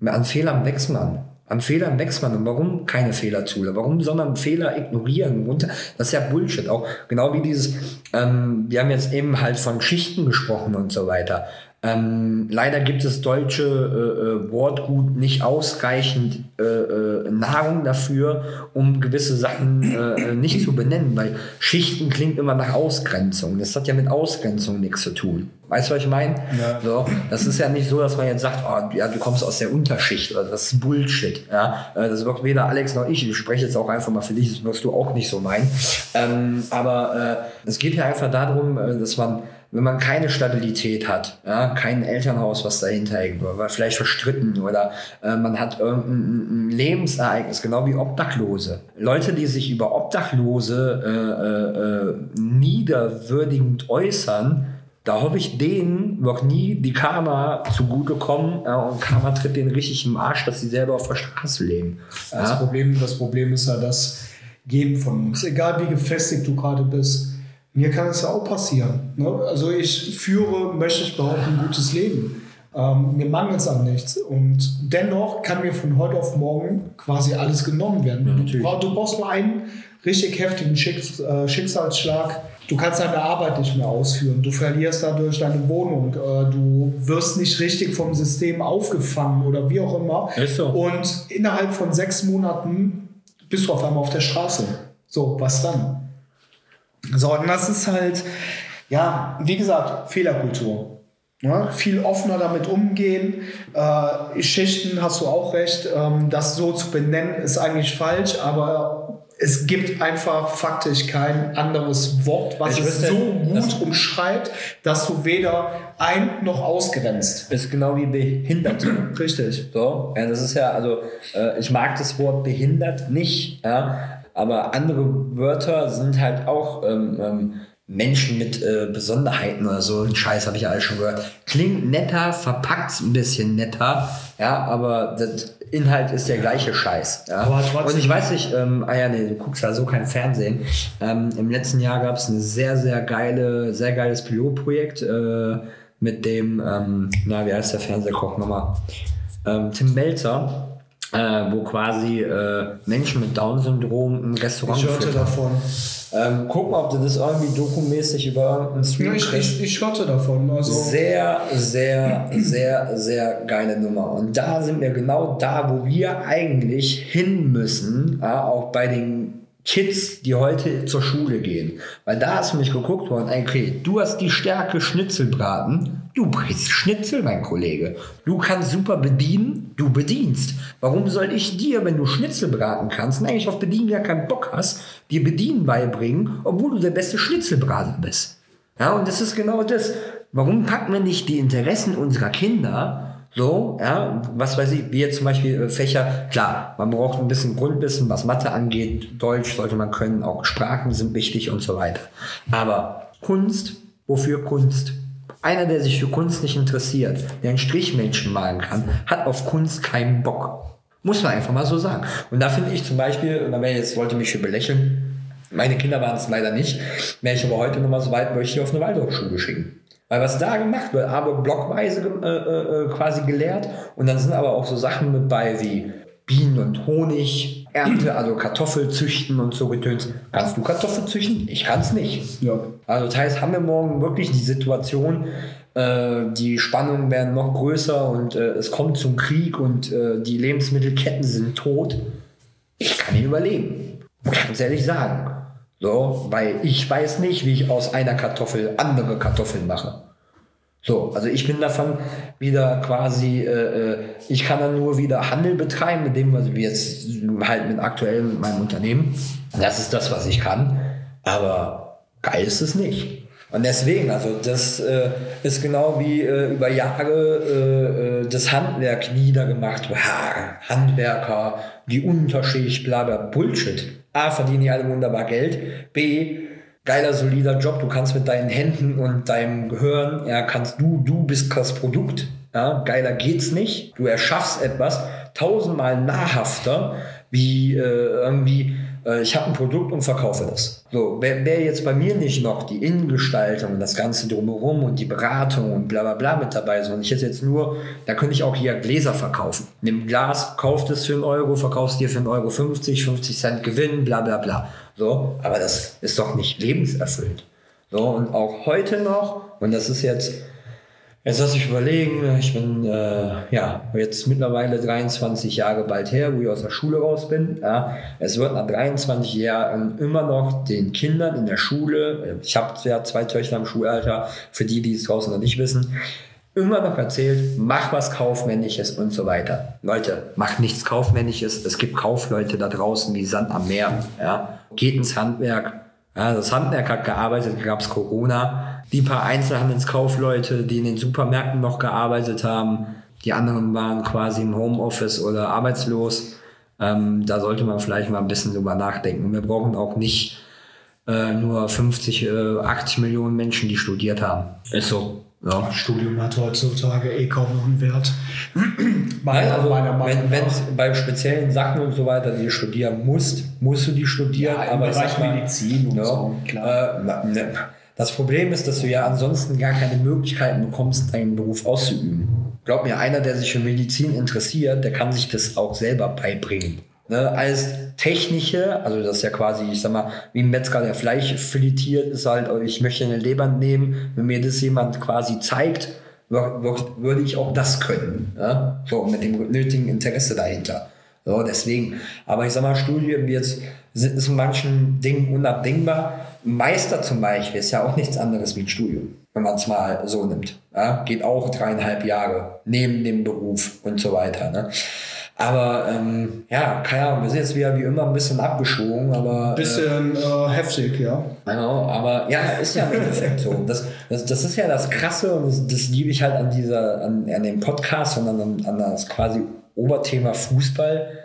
An Fehlern wächst man. An Fehlern wächst man. Und warum keine Fehler zulassen? Warum soll man Fehler ignorieren? Und das ist ja Bullshit. Auch genau wie dieses, ähm, wir haben jetzt eben halt von Schichten gesprochen und so weiter. Ähm, leider gibt es deutsche äh, äh, Wortgut nicht ausreichend äh, äh, Nahrung dafür, um gewisse Sachen äh, äh, nicht zu benennen, weil Schichten klingt immer nach Ausgrenzung. Das hat ja mit Ausgrenzung nichts zu tun. Weißt du, was ich meine? Ja. So, das ist ja nicht so, dass man jetzt sagt, oh, ja, du kommst aus der Unterschicht oder das ist Bullshit. Ja? Das wird weder Alex noch ich. Ich spreche jetzt auch einfach mal für dich, das wirst du auch nicht so meinen. Ähm, aber es geht ja einfach darum, dass man wenn man keine Stabilität hat, ja, kein Elternhaus, was dahinter hängt, oder vielleicht verstritten oder äh, man hat irgendein Lebensereignis, genau wie Obdachlose. Leute, die sich über Obdachlose äh, äh, äh niederwürdigend äußern, da hoffe ich denen noch nie die Karma zugutekommen äh, und Karma tritt denen richtig im Arsch, dass sie selber auf der Straße leben. Das, ja? Problem, das Problem ist ja das Geben von uns. Egal wie gefestigt du gerade bist, mir kann es ja auch passieren. Ne? Also ich führe, möchte ich behaupten, ein gutes Leben. Ähm, mir mangelt es an nichts. Und dennoch kann mir von heute auf morgen quasi alles genommen werden. Ja, du, du, brauchst nur einen richtig heftigen Schicks, äh, Schicksalsschlag. Du kannst deine Arbeit nicht mehr ausführen. Du verlierst dadurch deine Wohnung. Äh, du wirst nicht richtig vom System aufgefangen oder wie auch immer. So. Und innerhalb von sechs Monaten bist du auf einmal auf der Straße. So, was dann? So, und das ist halt, ja, wie gesagt, Fehlerkultur. Ja, viel offener damit umgehen. Äh, Schichten hast du auch recht. Ähm, das so zu benennen ist eigentlich falsch, aber es gibt einfach faktisch kein anderes Wort, was ich es so gut umschreibt, dass du weder ein noch ausgrenzt. Ist genau wie behindert. Richtig. So, ja, das ist ja, also äh, ich mag das Wort behindert nicht, ja, aber andere Wörter sind halt auch ähm, ähm, Menschen mit äh, Besonderheiten oder so. Ein Scheiß habe ich alles schon gehört. Klingt netter, verpackt ein bisschen netter, ja, aber das Inhalt ist der gleiche Scheiß. Ja. Und ich weiß nicht, ähm, ah ja, nee, du guckst ja so kein Fernsehen. Ähm, Im letzten Jahr gab es ein sehr, sehr geile, sehr geiles Pilotprojekt äh, mit dem, ähm, na, wie heißt der Fernsehkoch nochmal? Ähm, Tim Melzer äh, wo quasi äh, Menschen mit Down-Syndrom im Restaurant Ich hörte davon. Ähm, guck mal, ob du das irgendwie dokumäßig über irgendeinen Stream ich, ich, ich hörte davon. Also. Sehr, sehr, sehr, sehr geile Nummer. Und da sind wir genau da, wo wir eigentlich hin müssen, ja, auch bei den Kids, die heute zur Schule gehen. Weil da ist nämlich geguckt worden, okay, du hast die Stärke Schnitzelbraten, du bringst Schnitzel, mein Kollege. Du kannst super bedienen, du bedienst. Warum soll ich dir, wenn du Schnitzel braten kannst und eigentlich auf Bedienen ja keinen Bock hast, dir Bedienen beibringen, obwohl du der beste Schnitzelbrater bist? Ja, und das ist genau das. Warum packen wir nicht die Interessen unserer Kinder so, ja, was weiß ich, wie jetzt zum Beispiel äh, Fächer, klar, man braucht ein bisschen Grundwissen, was Mathe angeht, Deutsch sollte man können, auch Sprachen sind wichtig und so weiter. Aber Kunst, wofür Kunst? Einer, der sich für Kunst nicht interessiert, der ein Strichmännchen malen kann, hat auf Kunst keinen Bock. Muss man einfach mal so sagen. Und da finde ich zum Beispiel, und da wäre jetzt, wollte mich für belächeln, meine Kinder waren es leider nicht, wäre ich aber heute nochmal so weit, möchte ich auf eine Waldorfschule schicken. Weil was da gemacht wird, aber blockweise äh, äh, quasi gelehrt und dann sind aber auch so Sachen mit bei wie Bienen und Honig, Ernte, also Kartoffel züchten und so getönt. Kannst du Kartoffel züchten? Ich kann es nicht. Ja. Also das heißt, haben wir morgen wirklich die Situation, äh, die Spannungen werden noch größer und äh, es kommt zum Krieg und äh, die Lebensmittelketten sind tot. Ich kann nicht überleben. Muss ich ganz ehrlich sagen. So, weil ich weiß nicht, wie ich aus einer Kartoffel andere Kartoffeln mache. So, also ich bin davon wieder quasi, äh, äh, ich kann dann nur wieder Handel betreiben mit dem, was wir jetzt halt mit aktuell mit meinem Unternehmen. Das ist das, was ich kann. Aber geil ist es nicht. Und deswegen, also das äh, ist genau wie äh, über Jahre äh, äh das Handwerk niedergemacht. Handwerker, die Unterschicht, bla bla, Bullshit. A, verdienen die alle wunderbar Geld. B, geiler, solider Job. Du kannst mit deinen Händen und deinem Gehirn, ja, kannst du, du bist das Produkt. Ja, geiler geht's nicht. Du erschaffst etwas tausendmal nahrhafter, wie äh, irgendwie ich habe ein Produkt und verkaufe das. So, wäre wär jetzt bei mir nicht noch die Innengestaltung und das Ganze drumherum und die Beratung und bla bla bla mit dabei, sondern ich hätte jetzt nur, da könnte ich auch hier Gläser verkaufen. Nimm Glas, kauft es für einen Euro, verkaufst dir für einen Euro 50, 50 Cent Gewinn, bla bla bla. So, aber das ist doch nicht lebenserfüllt. So, und auch heute noch, und das ist jetzt Jetzt lass ich überlegen, ich bin äh, ja jetzt mittlerweile 23 Jahre bald her, wo ich aus der Schule raus bin. Ja. Es wird nach 23 Jahren immer noch den Kindern in der Schule, ich habe ja zwei Töchter im Schulalter, für die, die es draußen noch nicht wissen, immer noch erzählt, mach was Kaufmännisches und so weiter. Leute, macht nichts Kaufmännisches. Es gibt Kaufleute da draußen wie Sand am Meer. Ja. Geht ins Handwerk. Ja, das Handwerk hat gearbeitet, gab es Corona die paar Einzelhandelskaufleute, die in den Supermärkten noch gearbeitet haben. Die anderen waren quasi im Homeoffice oder arbeitslos. Ähm, da sollte man vielleicht mal ein bisschen drüber nachdenken. Wir brauchen auch nicht äh, nur 50, äh, 80 Millionen Menschen, die studiert haben. Ist so. Ja. Studium hat heutzutage eh kaum noch einen Wert. *clears throat* meiner, also, meiner Meinung wenn es bei speziellen Sachen und so weiter, die du studieren musst, musst du die studieren. Ja, aber im Bereich Medizin und ja, so, klar. Äh, ne, das Problem ist, dass du ja ansonsten gar keine Möglichkeiten bekommst, deinen Beruf auszuüben. Glaub mir, einer, der sich für Medizin interessiert, der kann sich das auch selber beibringen. Ne, als technische, also das ist ja quasi, ich sag mal, wie ein Metzger, der Fleisch filetiert, ist halt, ich möchte eine Leber nehmen, wenn mir das jemand quasi zeigt, würde ich auch das können. Ne? So, mit dem nötigen Interesse dahinter. So, deswegen. Aber ich sag mal, Studien jetzt sind in manchen Dingen unabdingbar. Meister zum Beispiel ist ja auch nichts anderes wie ein Studium, wenn man es mal so nimmt. Ja? Geht auch dreieinhalb Jahre neben dem Beruf und so weiter. Ne? Aber ähm, ja, keine Ahnung, wir sind jetzt wieder wie immer ein bisschen abgeschwungen, aber. Ein bisschen äh, äh, heftig, ja. Genau, aber ja, ist ja im Endeffekt so. Das, das, das ist ja das Krasse und das, das liebe ich halt an dieser, an, an dem Podcast und an, an das quasi Oberthema Fußball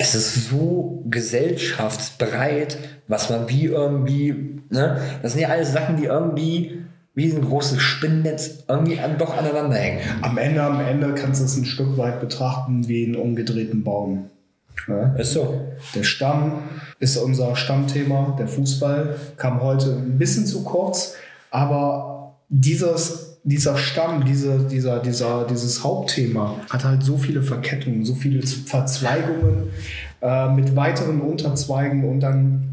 es ist so gesellschaftsbreit, was man wie irgendwie, ne? Das sind ja alles Sachen, die irgendwie wie ein großes Spinnennetz irgendwie an, doch aneinander hängen. Am Ende, am Ende kannst du es ein Stück weit betrachten wie einen umgedrehten Baum. Ja? Ist so. Der Stamm ist unser Stammthema, der Fußball, kam heute ein bisschen zu kurz, aber dieses dieser Stamm, diese, dieser, dieser, dieses Hauptthema hat halt so viele Verkettungen, so viele Verzweigungen äh, mit weiteren Unterzweigen und dann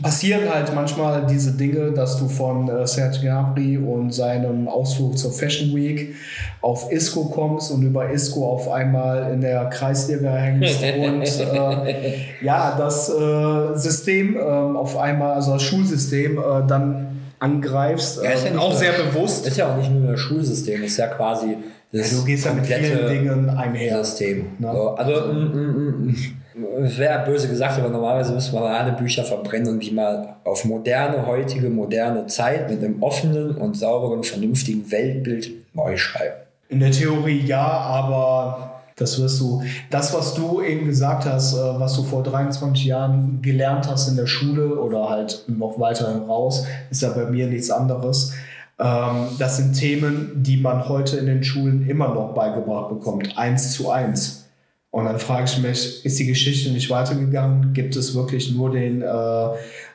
passieren halt manchmal diese Dinge, dass du von äh, Serge Gnabry und seinem Ausflug zur Fashion Week auf ISCO kommst und über ISCO auf einmal in der Kreisliga hängst *laughs* und äh, ja, das äh, System äh, auf einmal, also das Schulsystem äh, dann angreifst. Ja, ist ja ähm, auch sehr bewusst. Ist ja auch nicht nur das Schulsystem, ist ja quasi das ja, Du gehst ja mit vielen Dingen einher. System. Ne? So, also, also mm, mm. es wäre böse gesagt, aber normalerweise müssen wir alle Bücher verbrennen und die mal auf moderne, heutige, moderne Zeit mit einem offenen und sauberen, vernünftigen Weltbild neu schreiben. In der Theorie ja, aber das wirst du, das, was du eben gesagt hast, äh, was du vor 23 Jahren gelernt hast in der Schule oder halt noch weiter raus, ist ja bei mir nichts anderes. Ähm, das sind Themen, die man heute in den Schulen immer noch beigebracht bekommt, eins zu eins. Und dann frage ich mich, ist die Geschichte nicht weitergegangen? Gibt es wirklich nur den äh,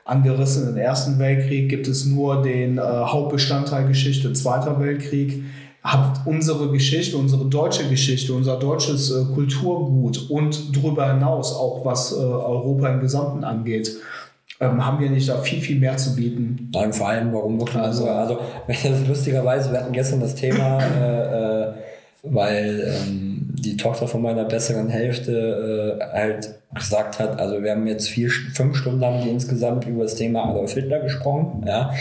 angerissenen Ersten Weltkrieg? Gibt es nur den äh, Hauptbestandteil Geschichte Zweiter Weltkrieg? Hat unsere Geschichte, unsere deutsche Geschichte, unser deutsches äh, Kulturgut und darüber hinaus auch was äh, Europa im Gesamten angeht, ähm, haben wir nicht da viel, viel mehr zu bieten. Nein, vor allem, warum wirklich? Also, also *laughs* lustigerweise, wir hatten gestern das Thema, *clears throat* äh, äh, weil ähm, die Tochter von meiner besseren Hälfte äh, halt gesagt hat, also wir haben jetzt vier, fünf Stunden haben die insgesamt über das Thema Adolf Hitler gesprochen, ja.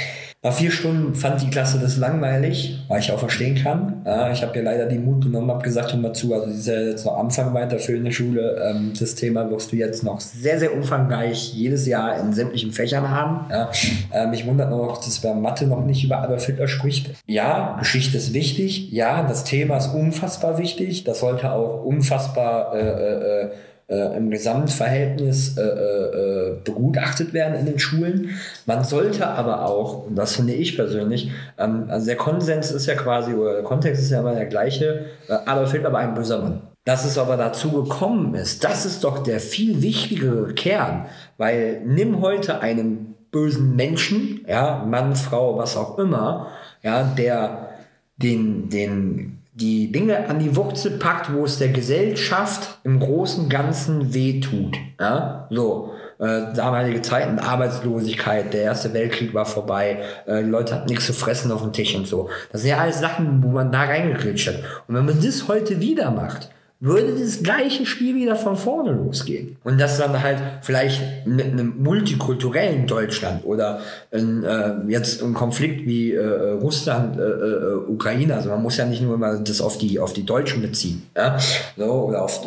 Nach vier Stunden fand die Klasse das langweilig, weil ich auch verstehen kann. Ja, ich habe ja leider die Mut genommen, habe gesagt, hör mal zu, also das ist ja jetzt noch Anfang weiter für eine Schule. Ähm, das Thema wirst du jetzt noch sehr, sehr umfangreich jedes Jahr in sämtlichen Fächern haben. Ja, äh, mich wundert noch, dass bei Mathe noch nicht über Adolf Hitler spricht. Ja, Geschichte ist wichtig. Ja, das Thema ist unfassbar wichtig. Das sollte auch unfassbar äh, äh, äh äh, im Gesamtverhältnis äh, äh, begutachtet werden in den Schulen. Man sollte aber auch, und das finde ich persönlich, ähm, also der Konsens ist ja quasi, oder der Kontext ist ja immer der gleiche, äh, Adolf Hitler war ein böser Mann. Dass es aber dazu gekommen ist, das ist doch der viel wichtigere Kern, weil nimm heute einen bösen Menschen, ja, Mann, Frau, was auch immer, ja, der den, den die Dinge an die Wurzel packt, wo es der Gesellschaft im großen Ganzen wehtut. Ja? So. äh, damalige Zeiten, Arbeitslosigkeit, der Erste Weltkrieg war vorbei, äh, Leute hatten nichts zu fressen auf dem Tisch und so. Das sind ja alles Sachen, wo man da reingekritscht hat. Und wenn man das heute wieder macht, würde das gleiche Spiel wieder von vorne losgehen. Und das dann halt vielleicht mit einem multikulturellen Deutschland oder in, äh, jetzt ein Konflikt wie äh, Russland, äh, äh, Ukraine, also man muss ja nicht nur immer das auf die, auf die Deutschen beziehen, ja? so, oder auf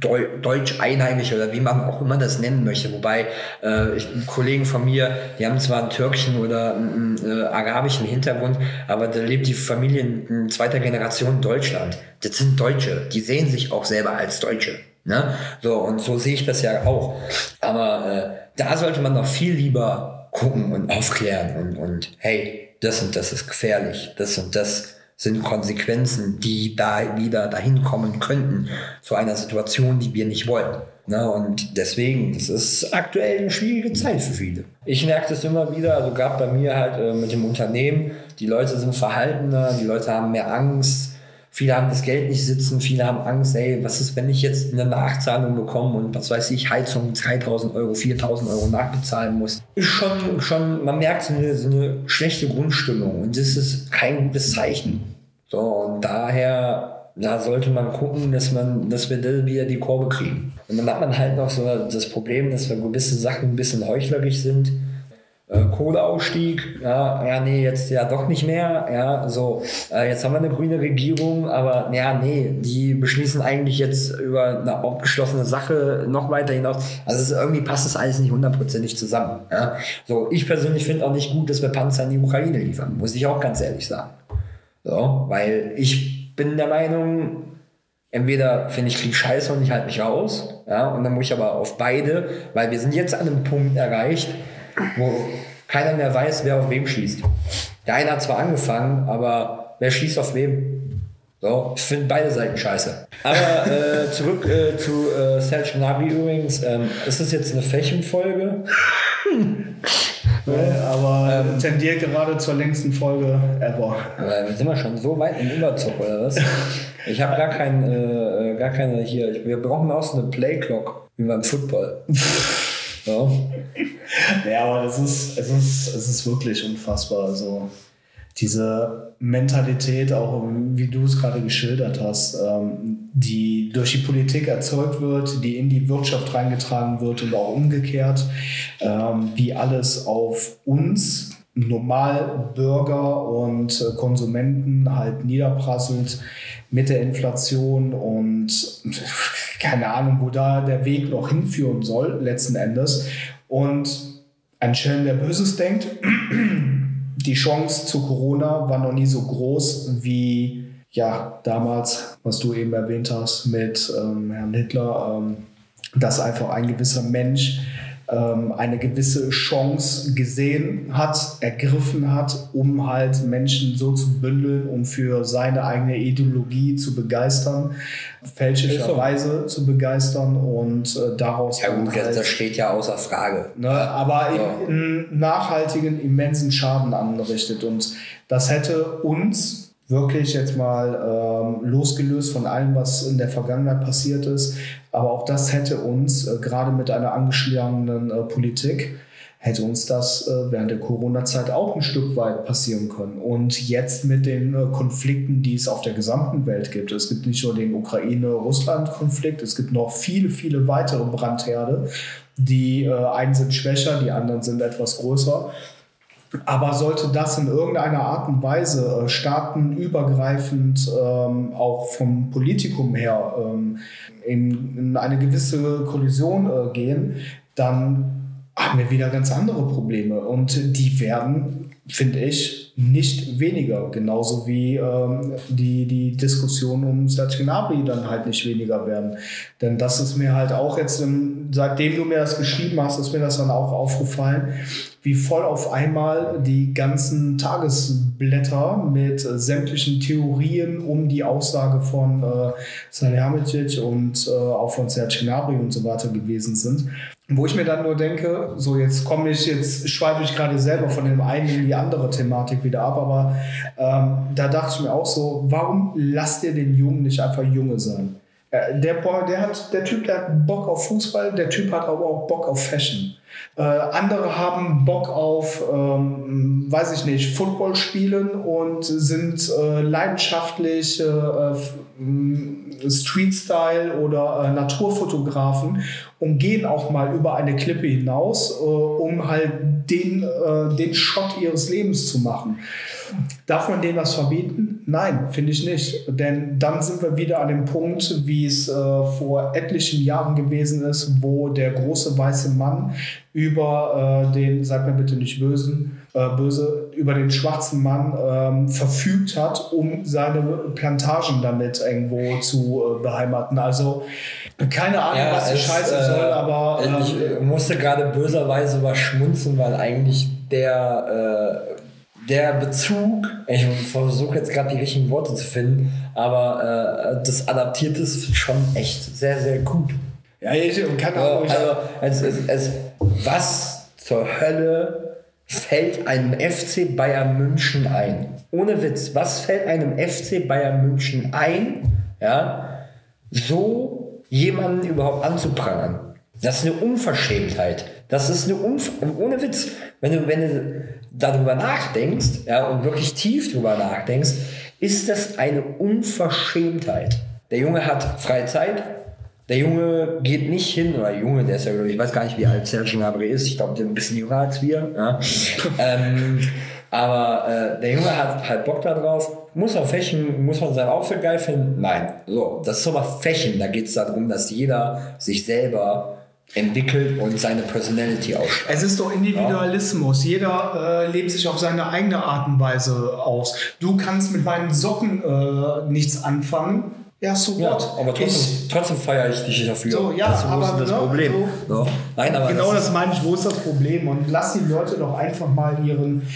Deu Deutsch einheimisch oder wie man auch immer das nennen möchte. Wobei äh, ich, Kollegen von mir, die haben zwar einen türkischen oder einen, äh, arabischen Hintergrund, aber da lebt die Familie in zweiter Generation Deutschland. Das sind Deutsche, die sehen sich auch selber als Deutsche. Ne? So, und so sehe ich das ja auch. Aber äh, da sollte man noch viel lieber gucken und aufklären und, und hey, das und das ist gefährlich, das und das sind Konsequenzen, die da wieder dahin kommen könnten zu einer Situation, die wir nicht wollen. Ne? Und deswegen, das ist aktuell eine schwierige Zeit für viele. Ich merke das immer wieder, also gerade bei mir halt äh, mit dem Unternehmen, die Leute sind verhaltener, die Leute haben mehr Angst, Viele haben das Geld nicht sitzen, viele haben Angst, ey, was ist, wenn ich jetzt eine Nachzahlung bekomme und was weiß ich, Heizung 3000 Euro, 4000 Euro nachbezahlen muss. Ist schon, schon man merkt so eine, so eine schlechte Grundstimmung und das ist kein gutes Zeichen. So, und daher, da sollte man gucken, dass man, dass wir da wieder die Kurve kriegen. Und dann hat man halt noch so das Problem, dass wir gewisse Sachen ein bisschen heuchlerisch sind Kohleausstieg, ja, ja, nee, jetzt ja doch nicht mehr, ja, so, äh, jetzt haben wir eine grüne Regierung, aber ja, nee, die beschließen eigentlich jetzt über eine abgeschlossene Sache noch weiter hinaus. Also es, irgendwie passt das alles nicht hundertprozentig zusammen. Ja. So, ich persönlich finde auch nicht gut, dass wir Panzer in die Ukraine liefern, muss ich auch ganz ehrlich sagen. So, weil ich bin der Meinung, entweder finde ich Krieg scheiße und ich halte mich raus, ja, und dann muss ich aber auf beide, weil wir sind jetzt an einem Punkt erreicht, wo keiner mehr weiß, wer auf wem schießt. Der eine hat zwar angefangen, aber wer schießt auf wem? So, ich finde beide Seiten scheiße. Aber äh, zurück äh, zu äh, Serge Gnabry übrigens. Ähm, ist das jetzt eine Fächenfolge? *laughs* Nee, aber ähm, tendiert gerade zur längsten Folge ever. Aber sind wir schon so weit im Überzug, oder was? Ich habe gar, kein, äh, gar keine hier. Wir brauchen auch so eine Playclock, wie beim Football. *laughs* Ja. ja, aber das ist, es ist, es ist wirklich unfassbar. Also diese Mentalität, auch wie du es gerade geschildert hast, ähm, die durch die Politik erzeugt wird, die in die Wirtschaft reingetragen wird und auch umgekehrt, ähm, wie alles auf uns Normalbürger und äh, Konsumenten halt niederprasselt mit der Inflation und *laughs* keine Ahnung, wo da der Weg noch hinführen soll, letzten Endes. Und ein Schelm, der Böses denkt, *clears throat* die Chance zu Corona war noch nie so groß wie ja damals, was du eben erwähnt hast mit ähm, Herrn Hitler, ähm, dass einfach ein gewisser Mensch eine gewisse Chance gesehen hat, ergriffen hat, um halt Menschen so zu bündeln und für seine eigene Ideologie zu begeistern, fälschlicherweise so. zu begeistern und äh, daraus. Ja, gut, halt, das steht ja außer Frage. Ne, aber ja. einen nachhaltigen, immensen Schaden angerichtet und das hätte uns wirklich jetzt mal ähm, losgelöst von allem, was in der Vergangenheit passiert ist. Aber auch das hätte uns, äh, gerade mit einer angeschlagenen äh, Politik, hätte uns das äh, während der Corona-Zeit auch ein Stück weit passieren können. Und jetzt mit den äh, Konflikten, die es auf der gesamten Welt gibt. Es gibt nicht nur den Ukraine-Russland-Konflikt, es gibt noch viele, viele weitere Brandherde. Die äh, einen sind schwächer, die anderen sind etwas größer. Aber sollte das in irgendeiner Art und Weise äh, staatenübergreifend ähm, auch vom Politikum her ähm, in, in, eine gewisse Kollision äh, gehen, dann haben wir wieder ganz andere Probleme. Und die werden, finde ich, nicht weniger. Genauso wie ähm, die, die Diskussion um Serge Gnabry dann halt nicht weniger werden. Denn das ist mir halt auch jetzt, im, seitdem du mir das geschrieben hast, ist mir das dann auch aufgefallen, wie voll auf einmal die ganzen Tagesblätter mit sämtlichen Theorien um die Aussage von äh, Salihamidzic und äh, auch von Serge Gnabry und so weiter gewesen sind. Wo ich mir dann nur denke, so jetzt komme ich, jetzt schweife ich gerade selber von dem einen in die andere Thematik wieder ab, aber ähm, da dachte ich mir auch so, warum lasst ihr den Jungen nicht einfach Junge sein? Äh, der, der, hat, der Typ, der hat Bock auf Fußball, der Typ hat aber auch Bock auf Fashion. Äh, andere haben Bock auf, ähm, weiß ich nicht, Football spielen und sind äh, leidenschaftlich äh, Street-Style oder äh, Naturfotografen und gehen auch mal über eine Klippe hinaus, äh, um halt den, äh, den Shot ihres Lebens zu machen. Darf man denen was verbieten? Nein, finde ich nicht. Denn dann sind wir wieder an dem Punkt, wie es äh, vor etlichen Jahren gewesen ist, wo der große weiße Mann über äh, den, sag mir bitte nicht bösen, äh, böse, über den schwarzen Mann ähm, verfügt hat, um seine Plantagen damit irgendwo zu äh, beheimaten. Also keine Ahnung, ja, was die Scheiße äh, soll, aber. ich ähm, musste gerade böserweise was schmunzeln, weil eigentlich der äh, der Bezug, ich versuche jetzt gerade die richtigen Worte zu finden, aber äh, das adaptiert ist schon echt sehr, sehr gut. Ja, ich kann auch. Also, also es, es, es, was zur Hölle fällt einem FC Bayern München ein? Ohne Witz, was fällt einem FC Bayern München ein, ja, so jemanden überhaupt anzuprangern? Das ist eine Unverschämtheit. Das ist eine Unver ohne Witz. Wenn du, wenn du darüber nachdenkst, ja, und wirklich tief darüber nachdenkst, ist das eine Unverschämtheit. Der Junge hat Freizeit, der Junge geht nicht hin, oder Junge, der ist ja, ich weiß gar nicht, wie alt Sergio Gnabry ist, ich glaube, der ist ein bisschen jünger als wir. Ja. *laughs* ähm, aber äh, der Junge hat halt Bock darauf. Muss er fächen, muss man sein Outfit geil finden? Nein. So, das ist aber Fächen. Da geht es darum, dass jeder sich selber entwickelt und seine Personality ausstrahlt. Es ist doch Individualismus. Ja. Jeder äh, lebt sich auf seine eigene Art und Weise aus. Du kannst mit meinen Socken äh, nichts anfangen. Ja, so ja, what? Aber trotzdem, ich, trotzdem feiere ich dich dafür. So, ja, also, wo aber ist das ne, Problem? So, so. Nein, aber genau das, das meine ich, wo ist das Problem? Und lass die Leute doch einfach mal ihren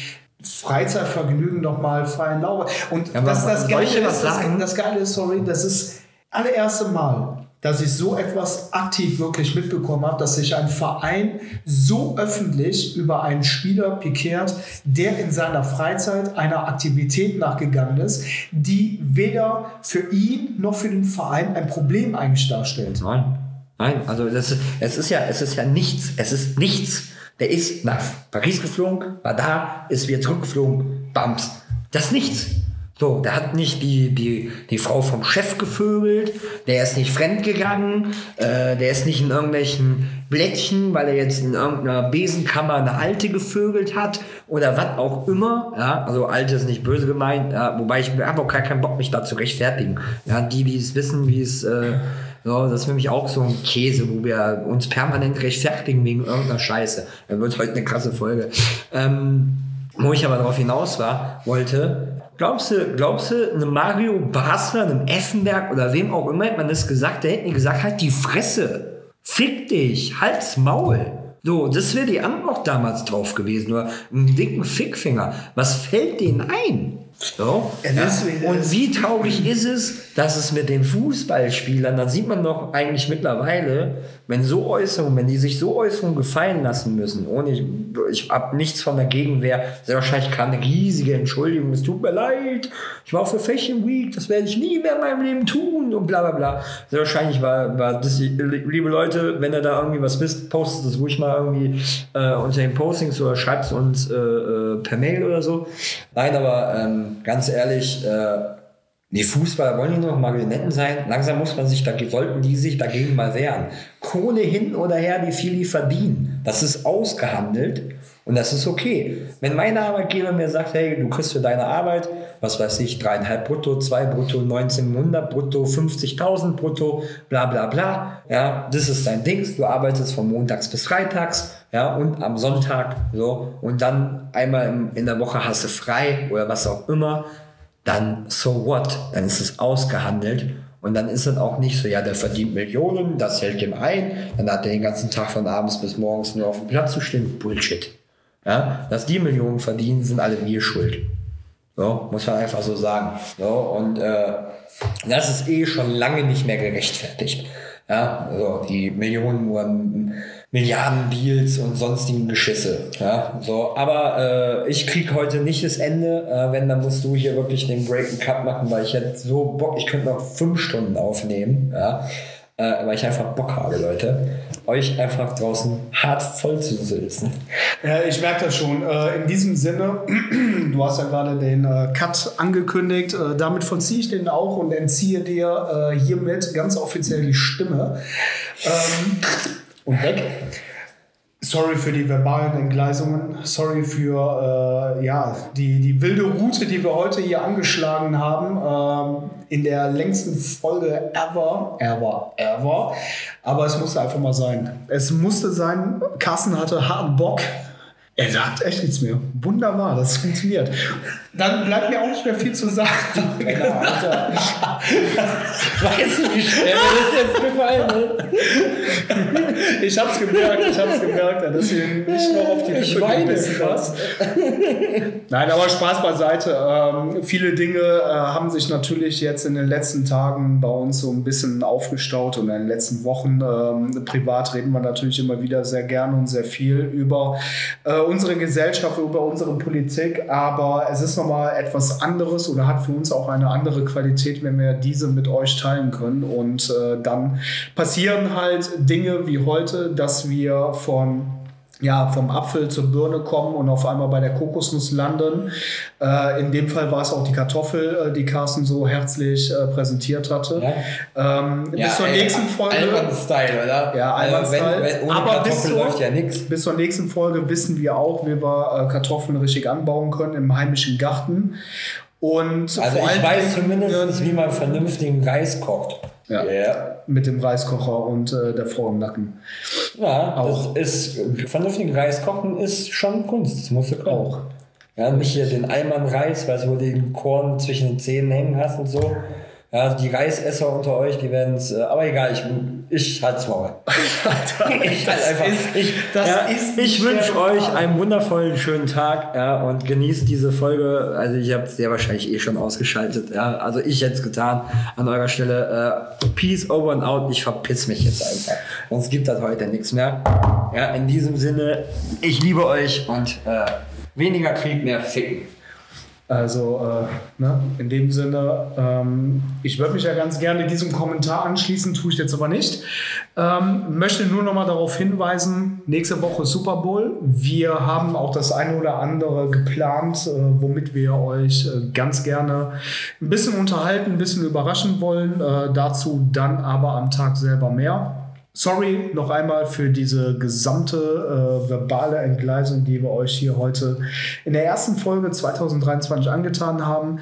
Freizeitvergnügen doch mal freien Lauf. Und ja, das, das, Geile ist, das, das Geile ist, sorry, das ist allererste Mal, dass ich so etwas aktiv wirklich mitbekommen habe, dass sich ein Verein so öffentlich über einen Spieler pikiert, der in seiner Freizeit einer Aktivität nachgegangen ist, die weder für ihn noch für den Verein ein Problem eigentlich darstellt. Nein, nein, also das, es ist ja, es ist ja nichts, es ist nichts. Der ist nach Paris geflogen, war da, ist wieder zurückgeflogen, bams. Das ist nichts. So, der hat nicht die, die, die Frau vom Chef gevögelt, der ist nicht fremdgegangen, äh, der ist nicht in irgendwelchen Blättchen, weil er jetzt in irgendeiner Besenkammer eine Alte gevögelt hat oder was auch immer. Ja, also Alte ist nicht böse gemeint, ja, wobei ich habe auch gar keinen Bock, mich da zu rechtfertigen. Ja, die, die es wissen, wie es. Äh, so, das ist mich auch so ein Käse, wo wir uns permanent rechtfertigen wegen irgendeiner Scheiße. Da wird heute eine krasse Folge. Ähm, wo ich aber darauf hinaus war, wollte, Glaubst du, glaubst du, einem Mario Basler, einem Effenberg oder wem auch immer hätte man das gesagt, der hätte nie gesagt, halt die Fresse, fick dich, halt's Maul. So, das wäre die Antwort damals drauf gewesen, oder einen dicken Fickfinger. Was fällt denen ein? So. Ja. Und wie traurig ist es, dass es mit den Fußballspielern, da sieht man doch eigentlich mittlerweile, wenn so Äußerungen, wenn die sich so Äußerungen gefallen lassen müssen, ohne ich, ich habe nichts von der Gegenwehr, sehr wahrscheinlich kam eine riesige Entschuldigung, es tut mir leid, ich war für Fashion Week, das werde ich nie mehr in meinem Leben tun und bla bla bla. Sehr wahrscheinlich war, war das, liebe Leute, wenn ihr da irgendwie was wisst, postet das ruhig mal irgendwie äh, unter den Postings oder schreibt es uns äh, äh, per Mail oder so. Nein, aber ähm, ganz ehrlich, äh, die Fußballer wollen nur noch Marionetten sein. Langsam muss man sich, da sollten die sich dagegen mal wehren. Kohle hin oder her, wie viel die verdienen. Das ist ausgehandelt und das ist okay. Wenn mein Arbeitgeber mir sagt, hey, du kriegst für deine Arbeit, was weiß ich, dreieinhalb brutto, zwei brutto, 1900 brutto, 50.000 brutto, bla bla bla. Ja, das ist dein Ding. Du arbeitest von montags bis freitags ja, und am Sonntag, so, und dann einmal in der Woche hast du frei oder was auch immer, dann so what? Dann ist es ausgehandelt und dann ist es auch nicht so, ja, der verdient Millionen, das hält ihm ein, dann hat er den ganzen Tag von abends bis morgens nur auf dem Platz zu stehen. Bullshit. Ja, dass die Millionen verdienen, sind alle wir schuld. So, muss man einfach so sagen. So, und äh, das ist eh schon lange nicht mehr gerechtfertigt. Ja, also die Millionen, wo Milliarden-Deals und sonstigen Geschisse. Ja, so. Aber äh, ich krieg heute nicht das Ende. Äh, wenn, dann musst du hier wirklich den Break and Cut machen, weil ich hätte so Bock, ich könnte noch fünf Stunden aufnehmen. Ja äh, weil ich einfach Bock habe, Leute, euch einfach draußen hart voll zu sitzen. Ja, ich merke das schon. Äh, in diesem Sinne, *clears throat* du hast ja gerade den äh, Cut angekündigt, äh, damit vollziehe ich den auch und entziehe dir hiermit ganz offiziell die Stimme. Ähm, und weg. Sorry für die verbalen Entgleisungen. Sorry für äh, ja, die, die wilde Route, die wir heute hier angeschlagen haben. Ähm, in der längsten Folge ever, ever, ever. Aber es musste einfach mal sein. Es musste sein. Carsten hatte harten Bock. Er sagt echt nichts mehr. Wunderbar, das funktioniert. Dann bleibt mir auch nicht mehr viel zu sagen. *laughs* Genau, Alter. weißt du, wie schwer mir das jetzt gefallen ist? Ich hab's gemerkt, ich hab's gemerkt, dass ihr nicht noch auf die Lippe gebissen hast. Nein, aber Spaß beiseite. Ähm, viele Dinge äh, haben sich natürlich jetzt in den letzten Tagen bei uns so ein bisschen aufgestaut und in den letzten Wochen. Ähm, privat reden wir natürlich immer wieder sehr gern und sehr viel über äh, unsere Gesellschaft, über unsere Politik, aber es ist nochmal etwas anderes oder hat für uns auch eine andere Qualität, wenn wir diese mit euch teilen können. Und äh, dann passieren halt Dinge wie heute, dass wir von ja, vom Apfel zur Birne kommen und auf einmal bei der Kokosnuss landen. Äh, in dem Fall war es auch die Kartoffel, äh, die Carsten so herzlich äh, präsentiert hatte. Ja. Ähm, ja, bis zur ey, nächsten Folge. Alman-Style, oder? Ja, Alman-Style. Aber bis zur, läuft ja nichts. Bis zur nächsten Folge wissen wir auch, wie wir äh, Kartoffeln richtig anbauen können im heimischen Garten. Und also ich weiß zumindest, wie man vernünftigen Reis kocht. Ja. Yeah. Mit dem Reiskocher und äh, der Frau im Nacken. Ja, auch. das ist vernünftigen Reis kochen ist schon Kunst. Das musst du können. Auch. Ja, nicht hier den Eimann Reis, weil du wo den Korn zwischen den Zähnen hängen hast und so. Ja, die Reisesser unter euch, die werden es, äh, aber egal, ich, ich halte es mal. *laughs* ich halt einfach. Ist, ich, ja, ich wünsche euch einen wundervollen, schönen Tag ja, und genießt diese Folge. Also, ich habe es sehr wahrscheinlich eh schon ausgeschaltet. Ja, also, ich hätte es getan an eurer Stelle. Äh, peace over and out. Ich verpiss mich jetzt einfach. Sonst gibt das heute nichts mehr. Ja, in diesem Sinne, ich liebe euch und äh, weniger Krieg, mehr Ficken. Also äh, ne, in dem Sinne, ähm, ich würde mich ja ganz gerne diesem Kommentar anschließen, tue ich jetzt aber nicht. Ähm, möchte nur noch mal darauf hinweisen, nächste Woche Super Bowl. Wir haben auch das eine oder andere geplant, äh, womit wir euch äh, ganz gerne ein bisschen unterhalten, ein bisschen überraschen wollen. Äh, dazu dann aber am Tag selber mehr. Sorry noch einmal für diese gesamte äh, verbale Entgleisung, die wir euch hier heute in der ersten Folge 2023 angetan haben.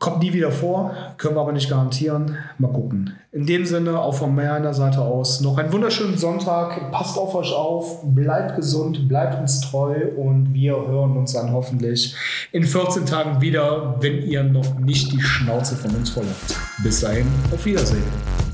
Kommt nie wieder vor, können wir aber nicht garantieren. Mal gucken. In dem Sinne, auch von meiner Seite aus, noch einen wunderschönen Sonntag. Passt auf euch auf, bleibt gesund, bleibt uns treu und wir hören uns dann hoffentlich in 14 Tagen wieder, wenn ihr noch nicht die Schnauze von uns habt. Bis dahin, auf Wiedersehen.